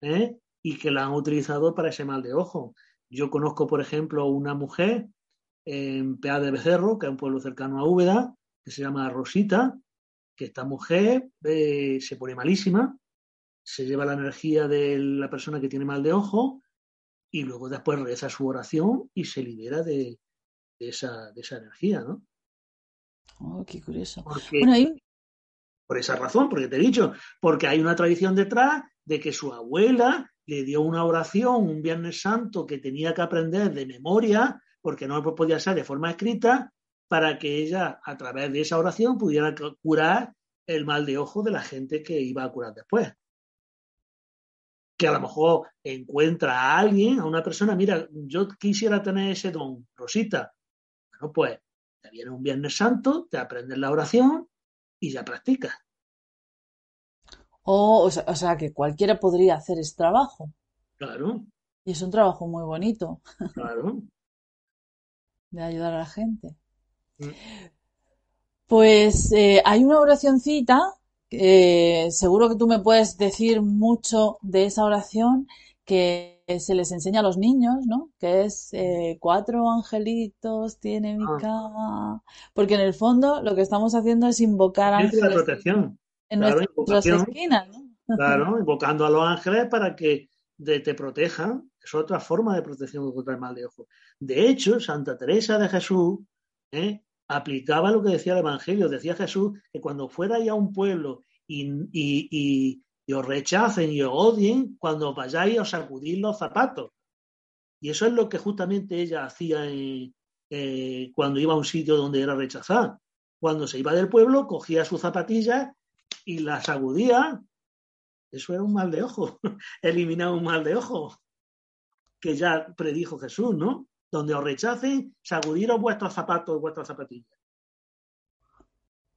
¿eh? y que la han utilizado para ese mal de ojo. Yo conozco, por ejemplo, una mujer en Pea de Becerro, que es un pueblo cercano a Úbeda, que se llama Rosita, que esta mujer eh, se pone malísima, se lleva la energía de la persona que tiene mal de ojo y luego después reza su oración y se libera de, esa, de esa energía, ¿no? Oh, qué curioso. Por esa razón, porque te he dicho, porque hay una tradición detrás de que su abuela le dio una oración un Viernes Santo que tenía que aprender de memoria porque no podía ser de forma escrita, para que ella, a través de esa oración, pudiera curar el mal de ojo de la gente que iba a curar después. Que a lo mejor encuentra a alguien, a una persona, mira, yo quisiera tener ese don, Rosita. Bueno, pues te viene un Viernes Santo, te aprendes la oración y ya practicas. o, sea, o sea, que cualquiera podría hacer ese trabajo. Claro. Y es un trabajo muy bonito. Claro de ayudar a la gente. Mm. Pues eh, hay una oracioncita, eh, seguro que tú me puedes decir mucho de esa oración que se les enseña a los niños, ¿no? Que es eh, cuatro angelitos tiene mi ah. cama. Porque en el fondo lo que estamos haciendo es invocar ángeles protección. en nuestras esquinas, ¿no? Claro, invocando a los ángeles para que te protejan. Es otra forma de protección contra el mal de ojo. De hecho, Santa Teresa de Jesús ¿eh? aplicaba lo que decía el Evangelio. Decía Jesús que cuando fuera a un pueblo y, os rechacen y os odien, cuando vayáis os sacudís los zapatos. Y eso es lo que justamente ella hacía eh, cuando iba a un sitio donde era rechazada. Cuando se iba del pueblo, cogía sus zapatillas y las sacudía. Eso era un mal de ojo, eliminar un mal de ojo, que ya predijo Jesús, ¿no? donde os rechacen, sacudiros vuestros zapatos, vuestras zapatillas.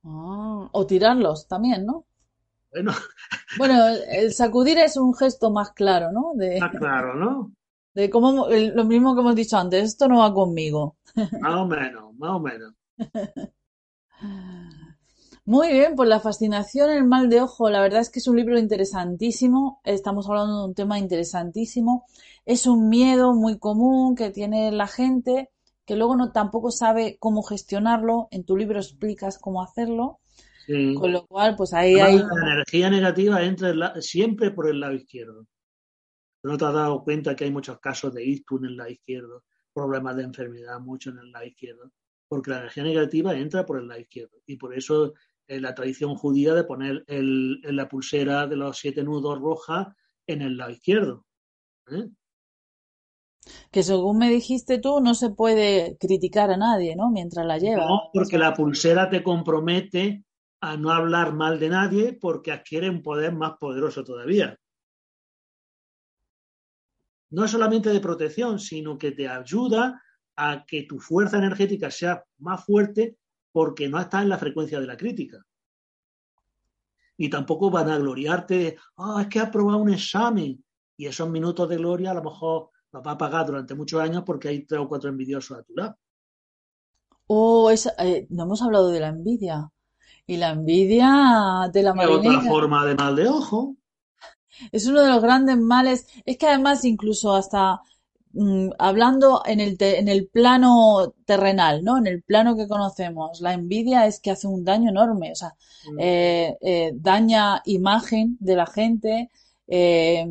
Ah, o tirarlos también, ¿no? Bueno. bueno, el sacudir es un gesto más claro, ¿no? De, más claro, ¿no? De cómo, lo mismo que hemos dicho antes, esto no va conmigo. Más o menos, más o menos. Muy bien, pues la fascinación, el mal de ojo, la verdad es que es un libro interesantísimo, estamos hablando de un tema interesantísimo, es un miedo muy común que tiene la gente, que luego no tampoco sabe cómo gestionarlo, en tu libro explicas cómo hacerlo, con lo cual pues ahí hay... La energía negativa entra siempre por el lado izquierdo. ¿No te has dado cuenta que hay muchos casos de ictus en el lado izquierdo, problemas de enfermedad mucho en el lado izquierdo? Porque la energía negativa entra por el lado izquierdo. Y por eso la tradición judía de poner el, la pulsera de los siete nudos roja en el lado izquierdo. ¿eh? Que según me dijiste tú, no se puede criticar a nadie, ¿no? Mientras la lleva. No, porque la pulsera te compromete a no hablar mal de nadie porque adquiere un poder más poderoso todavía. No es solamente de protección, sino que te ayuda a que tu fuerza energética sea más fuerte porque no está en la frecuencia de la crítica. Y tampoco van a gloriarte ah, es que has probado un examen. Y esos minutos de gloria a lo mejor los va a pagar durante muchos años porque hay tres o cuatro envidiosos a tu lado. Oh, eh, no hemos hablado de la envidia. Y la envidia de la marinera. otra forma de mal de ojo. Es uno de los grandes males. Es que además incluso hasta Mm, hablando en el, en el plano terrenal, ¿no? En el plano que conocemos, la envidia es que hace un daño enorme, o sea, mm. eh, eh, daña imagen de la gente, eh,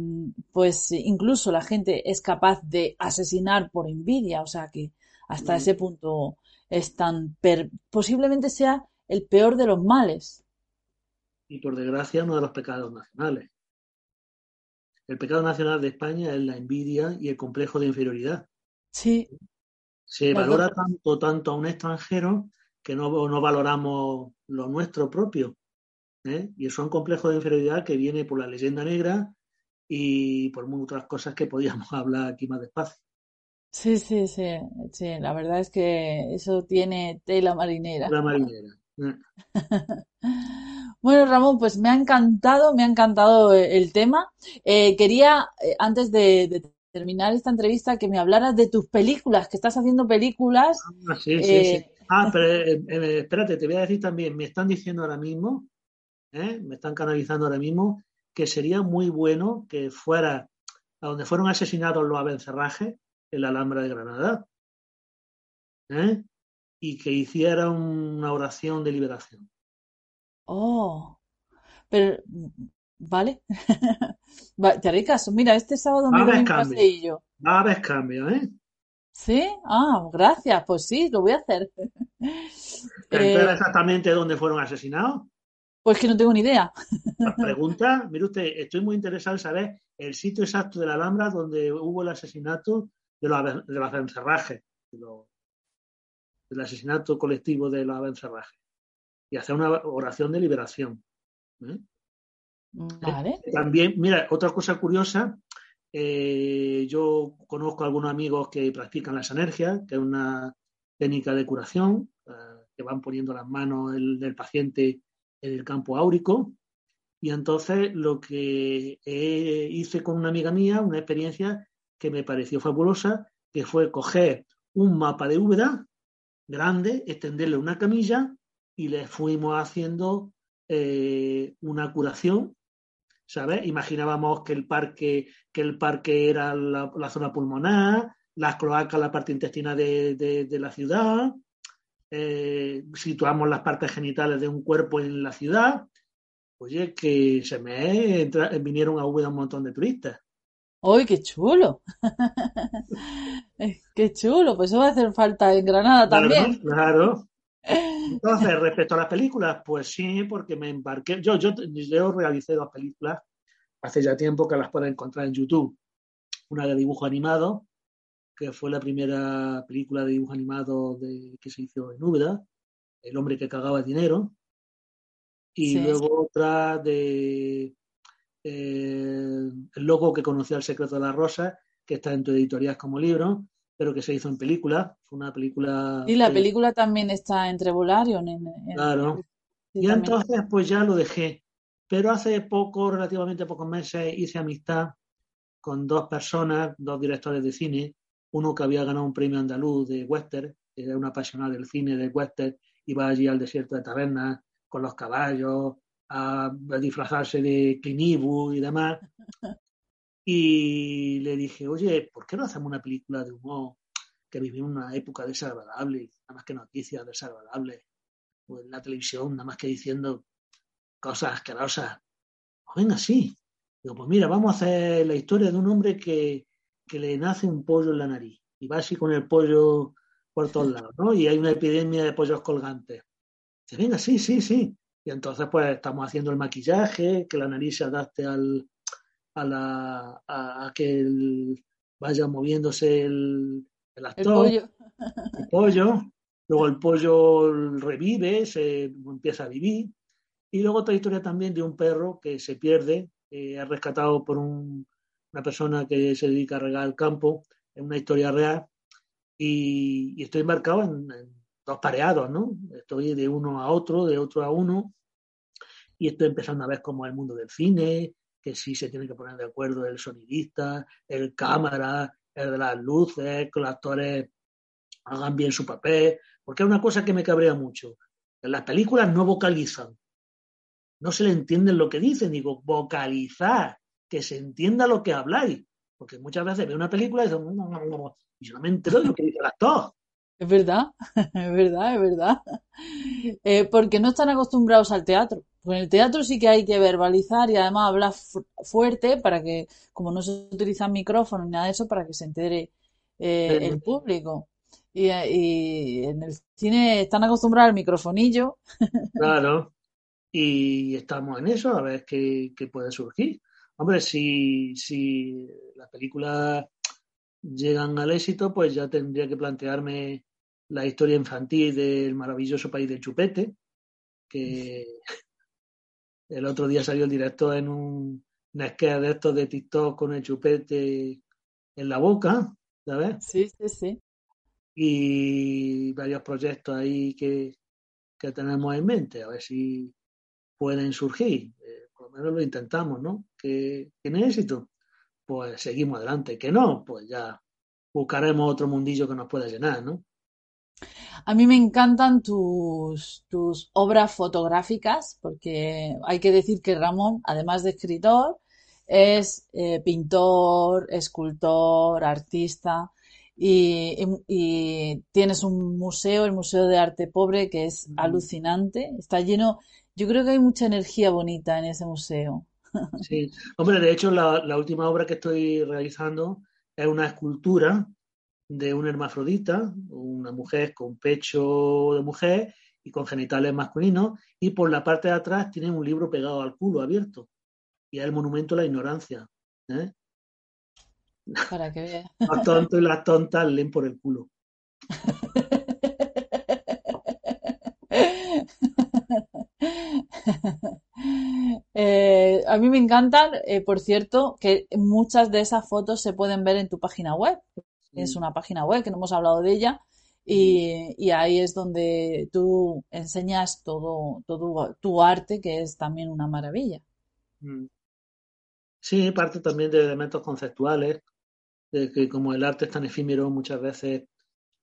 pues incluso la gente es capaz de asesinar por envidia, o sea que hasta mm. ese punto es tan, posiblemente sea el peor de los males. Y por desgracia, uno de los pecados nacionales. El pecado nacional de España es la envidia y el complejo de inferioridad. Sí. Se valora tanto, tanto a un extranjero que no, no valoramos lo nuestro propio. ¿eh? Y eso es un complejo de inferioridad que viene por la leyenda negra y por muchas otras cosas que podíamos hablar aquí más despacio. Sí, sí, sí, sí, la verdad es que eso tiene tela marinera. La marinera. ¿eh? Bueno, Ramón, pues me ha encantado, me ha encantado eh, el tema. Eh, quería, antes de, terminar esta entrevista, que me hablaras de tus películas, que estás haciendo películas. Ah, sí, sí, sí. Ah, pero espérate, te voy a decir también, me están diciendo ahora mismo, me están canalizando ahora mismo, que sería muy bueno que fuera a donde fueron asesinados los abencerrajes, en la Alhambra de Granada, ¿eh? y que hiciera una oración de liberación. Oh, pero, vale. Te haré caso. Mira, este sábado me voy a paseillo. Va a haber cambio, ¿eh? ¿Sí? Ah, gracias. Pues sí, lo voy a hacer. ¿Pero exactamente dónde fueron asesinados? Pues que no tengo ni idea. La pregunta, mire usted, estoy muy interesado en saber el sitio exacto de la Alhambra donde hubo el asesinato de los, de los encerrajes, del asesinato colectivo de los encerrajes, y hacer una oración de liberación. ¿eh? Vale. También, mira, otra cosa curiosa, eh, yo conozco a algunos amigos que practican las energías, que es una técnica de curación, eh, que van poniendo las manos del paciente en el campo áurico. Y entonces lo que hice con una amiga mía, una experiencia que me pareció fabulosa, que fue coger un mapa de Úbeda grande, extenderle una camilla y le fuimos haciendo eh, una curación, ¿sabes? Imaginábamos que el parque, que el parque era la, zona pulmonar, las cloacas, la parte intestinal de, la ciudad, eh, situamos las partes genitales de un cuerpo en la ciudad. Oye, que se me vinieron a Úbeda un montón de turistas. ¡Uy, qué chulo! ¡Qué chulo! Pues eso va a hacer falta en Granada también. Claro. Entonces, respecto a las películas, pues sí, porque me embarqué. Yo, yo, yo realicé dos películas hace ya tiempo que las puedo encontrar en YouTube. Una de dibujo animado, que fue la primera película de dibujo animado de, que se hizo en Úbeda, El hombre que cagaba dinero. Y luego otra de eh, el logo que conocía El secreto de la rosa, que está en tu editorial como libro, pero que se hizo en película. Fue una película. Y la película también está entre Volarion. claro. y entonces, pues ya lo dejé. Pero hace poco, relativamente pocos meses, hice amistad con dos personas, dos directores de cine. Uno que había ganado un premio andaluz de western, era un apasionado del cine de western, iba allí al desierto de tabernas con los caballos, a, disfrazarse de Clinibu y demás. Y le dije, oye, ¿por qué no hacemos una película de humor que vivimos una época desagradable, nada más que noticias desagradables, o en la televisión, nada más que diciendo cosas asquerosas? Pues venga, sí. Digo, pues mira, vamos a hacer la historia de un hombre que, que le nace un pollo en la nariz y va así con el pollo por todos lados, ¿no? Y hay una epidemia de pollos colgantes. Dice, venga, sí, sí, sí. Y entonces, pues estamos haciendo el maquillaje, que la nariz se adapte al, a, la, a, que vaya moviéndose el, el actor. El pollo. el pollo. Luego el pollo revive, se empieza a vivir. Y luego otra historia también de un perro que se pierde, eh, es rescatado por un, una persona que se dedica a regar el campo, es una historia real. Y, estoy embarcado en, en, dos pareados, ¿no? Estoy de uno a otro, de otro a uno, y estoy empezando a ver cómo es el mundo del cine, que sí se tiene que poner de acuerdo el sonidista, el cámara, el de las luces, que los actores hagan bien su papel, porque es una cosa que me cabrea mucho. Las películas no vocalizan, no se le entiende lo que dicen, digo, vocalizar, que se entienda lo que habláis, porque muchas veces veo una película y, y yo no me entero de lo que dice el actor. Es verdad, es verdad, es verdad. Eh, porque no están acostumbrados al teatro. Pues en el teatro sí que hay que verbalizar y además hablar fuerte para que, como no se utilizan micrófonos ni nada de eso, para que se entere eh, el público. Y, y en el cine están acostumbrados al microfonillo. Claro. Y estamos en eso, a ver qué, qué puede surgir. Hombre, si, si las películas llegan al éxito, pues ya tendría que plantearme la historia infantil del maravilloso país de Chupete, que el otro día salió el director en un, una de estos de TikTok con el chupete en la boca, ¿sabes? Sí, sí, sí. Y varios proyectos ahí que, que tenemos en mente, a ver si pueden surgir. Eh, por lo menos lo intentamos, ¿no? Que tiene éxito, pues seguimos adelante. Que no, pues ya buscaremos otro mundillo que nos pueda llenar, ¿no? A mí me encantan tus, tus obras fotográficas, porque hay que decir que Ramón, además de escritor, es eh, pintor, escultor, artista y, y, tienes un museo, el Museo de Arte Pobre, que es alucinante. Está lleno, yo creo que hay mucha energía bonita en ese museo. Sí, hombre, de hecho la, la última obra que estoy realizando es una escultura de una hermafrodita, una mujer con pecho de mujer y con genitales masculinos, y por la parte de atrás tiene un libro pegado al culo abierto. Y es el monumento a la ignorancia. ¿eh? Para que vea. Los tontos y las tontas leen por el culo. Eh, a mí me encantan, eh, por cierto, que muchas de esas fotos se pueden ver en tu página web. Es una página web que no hemos hablado de ella y, ahí es donde tú enseñas todo, todo tu arte, que es también una maravilla. Sí, parte también de elementos conceptuales, de que como el arte es tan efímero, muchas veces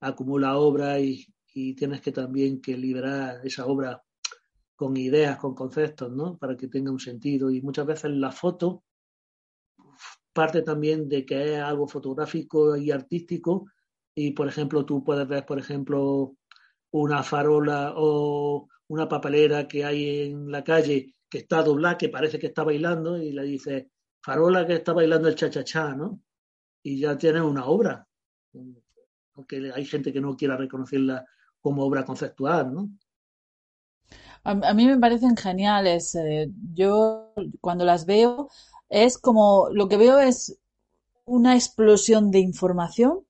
acumula obra y, y tienes que también que liberar esa obra con ideas, con conceptos, ¿no? Para que tenga un sentido. Y muchas veces la foto parte también de que es algo fotográfico y artístico. Y, por ejemplo, tú puedes ver, por ejemplo, una farola o una papelera que hay en la calle que está doblada, que parece que está bailando, y le dices, farola que está bailando el cha-cha-cha, ¿no? Y ya tienes una obra. Aunque hay gente que no quiera reconocerla como obra conceptual, ¿no? A, mí me parecen geniales. Eh, yo cuando las veo es como lo que veo es una explosión de información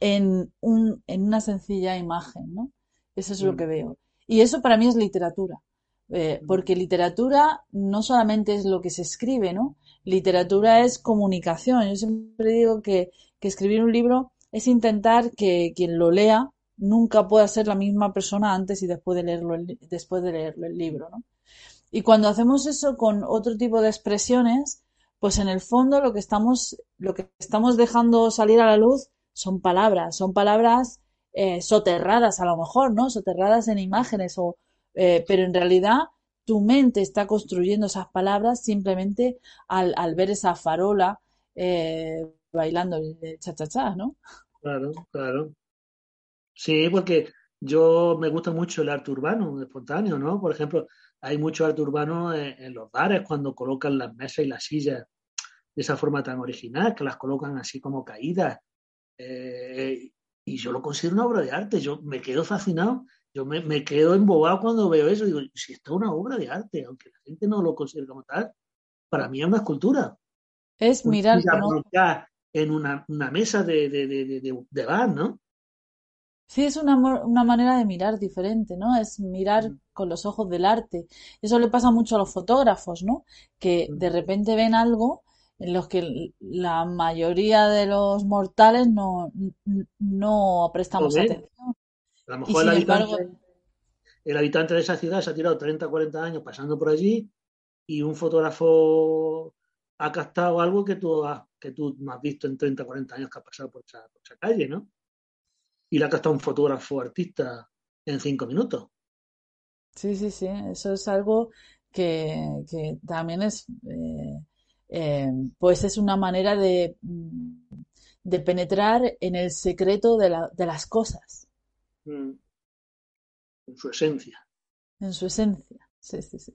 en, un, en una sencilla imagen, ¿no? Eso es lo mm. que veo. Y eso para mí es literatura. Eh, mm. porque literatura no solamente es lo que se escribe, ¿no? Literatura es comunicación. Yo siempre digo que, que escribir un libro es intentar que quien lo lea nunca pueda ser la misma persona antes y después de leerlo el, después de leerlo el libro, ¿no? Y cuando hacemos eso con otro tipo de expresiones, pues en el fondo lo que estamos, lo que estamos dejando salir a la luz son palabras, son palabras eh, soterradas a lo mejor, ¿no? Soterradas en imágenes o, eh, pero en realidad tu mente está construyendo esas palabras simplemente al, al ver esa farola eh, bailando el cha-cha-cha, ¿no? Claro, claro. Sí, porque yo me gusta mucho el arte urbano, espontáneo, ¿no? Por ejemplo, hay mucho arte urbano en, los bares cuando colocan las mesas y las sillas de esa forma tan original, que las colocan así como caídas. Eh, y yo lo considero una obra de arte, yo me quedo fascinado, yo me, me quedo embobado cuando veo eso, digo, si esto es una obra de arte, aunque la gente no lo considere como tal, para mí es una escultura. Es mirar... En una, una mesa de, de, de, de bar, ¿no? Sí, es una, una manera de mirar diferente, ¿no? Es mirar mm. con los ojos del arte. Eso le pasa mucho a los fotógrafos, ¿no? Que mm. de repente ven algo en los que la mayoría de los mortales no, no prestamos atención. A lo mejor el habitante, el habitante de esa ciudad se ha tirado 30 40 años pasando por allí y un fotógrafo ha captado algo que tú, has, que tú no has visto en 30 40 años que ha pasado por esa, por esa calle, ¿no? y la ha costado un fotógrafo artista en cinco minutos. Sí, sí, sí, eso es algo que, también es, eh, eh, pues es una manera de, de, penetrar en el secreto de, la, de las cosas. Mm. En su esencia. En su esencia, sí, sí, sí.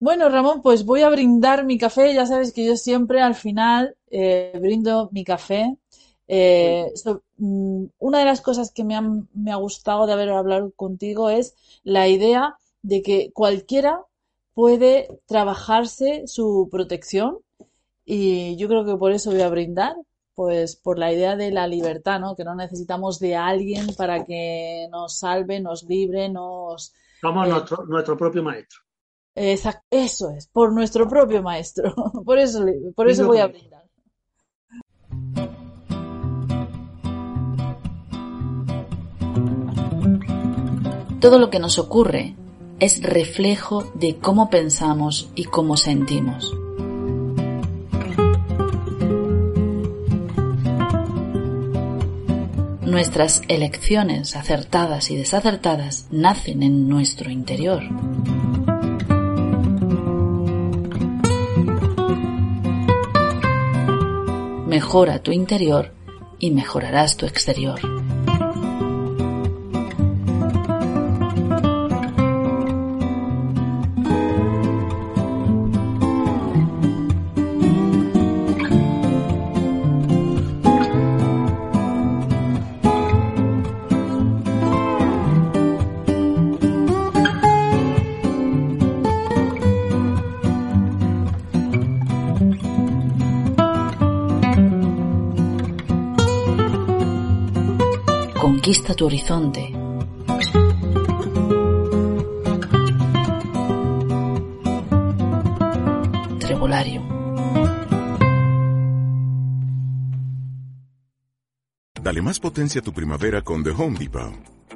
Bueno, Ramón, pues voy a brindar mi café. Ya sabes que yo siempre al final eh, brindo mi café Eh, mm, una de las cosas que me, me ha gustado de haber hablado contigo es la idea de que cualquiera puede trabajarse su protección y yo creo que por eso voy a brindar, pues por la idea de la libertad, ¿no? Que no necesitamos de alguien para que nos salve, nos libre, nos... Somos eh, nuestro, propio maestro. eso es, por nuestro propio maestro. por eso, por eso voy a brindar. Todo lo que nos ocurre es reflejo de cómo pensamos y cómo sentimos. Nuestras elecciones acertadas y desacertadas nacen en nuestro interior. Mejora tu interior y mejorarás tu exterior. Horizonte. Trebolario. Dale más potencia a tu primavera con The Home Depot.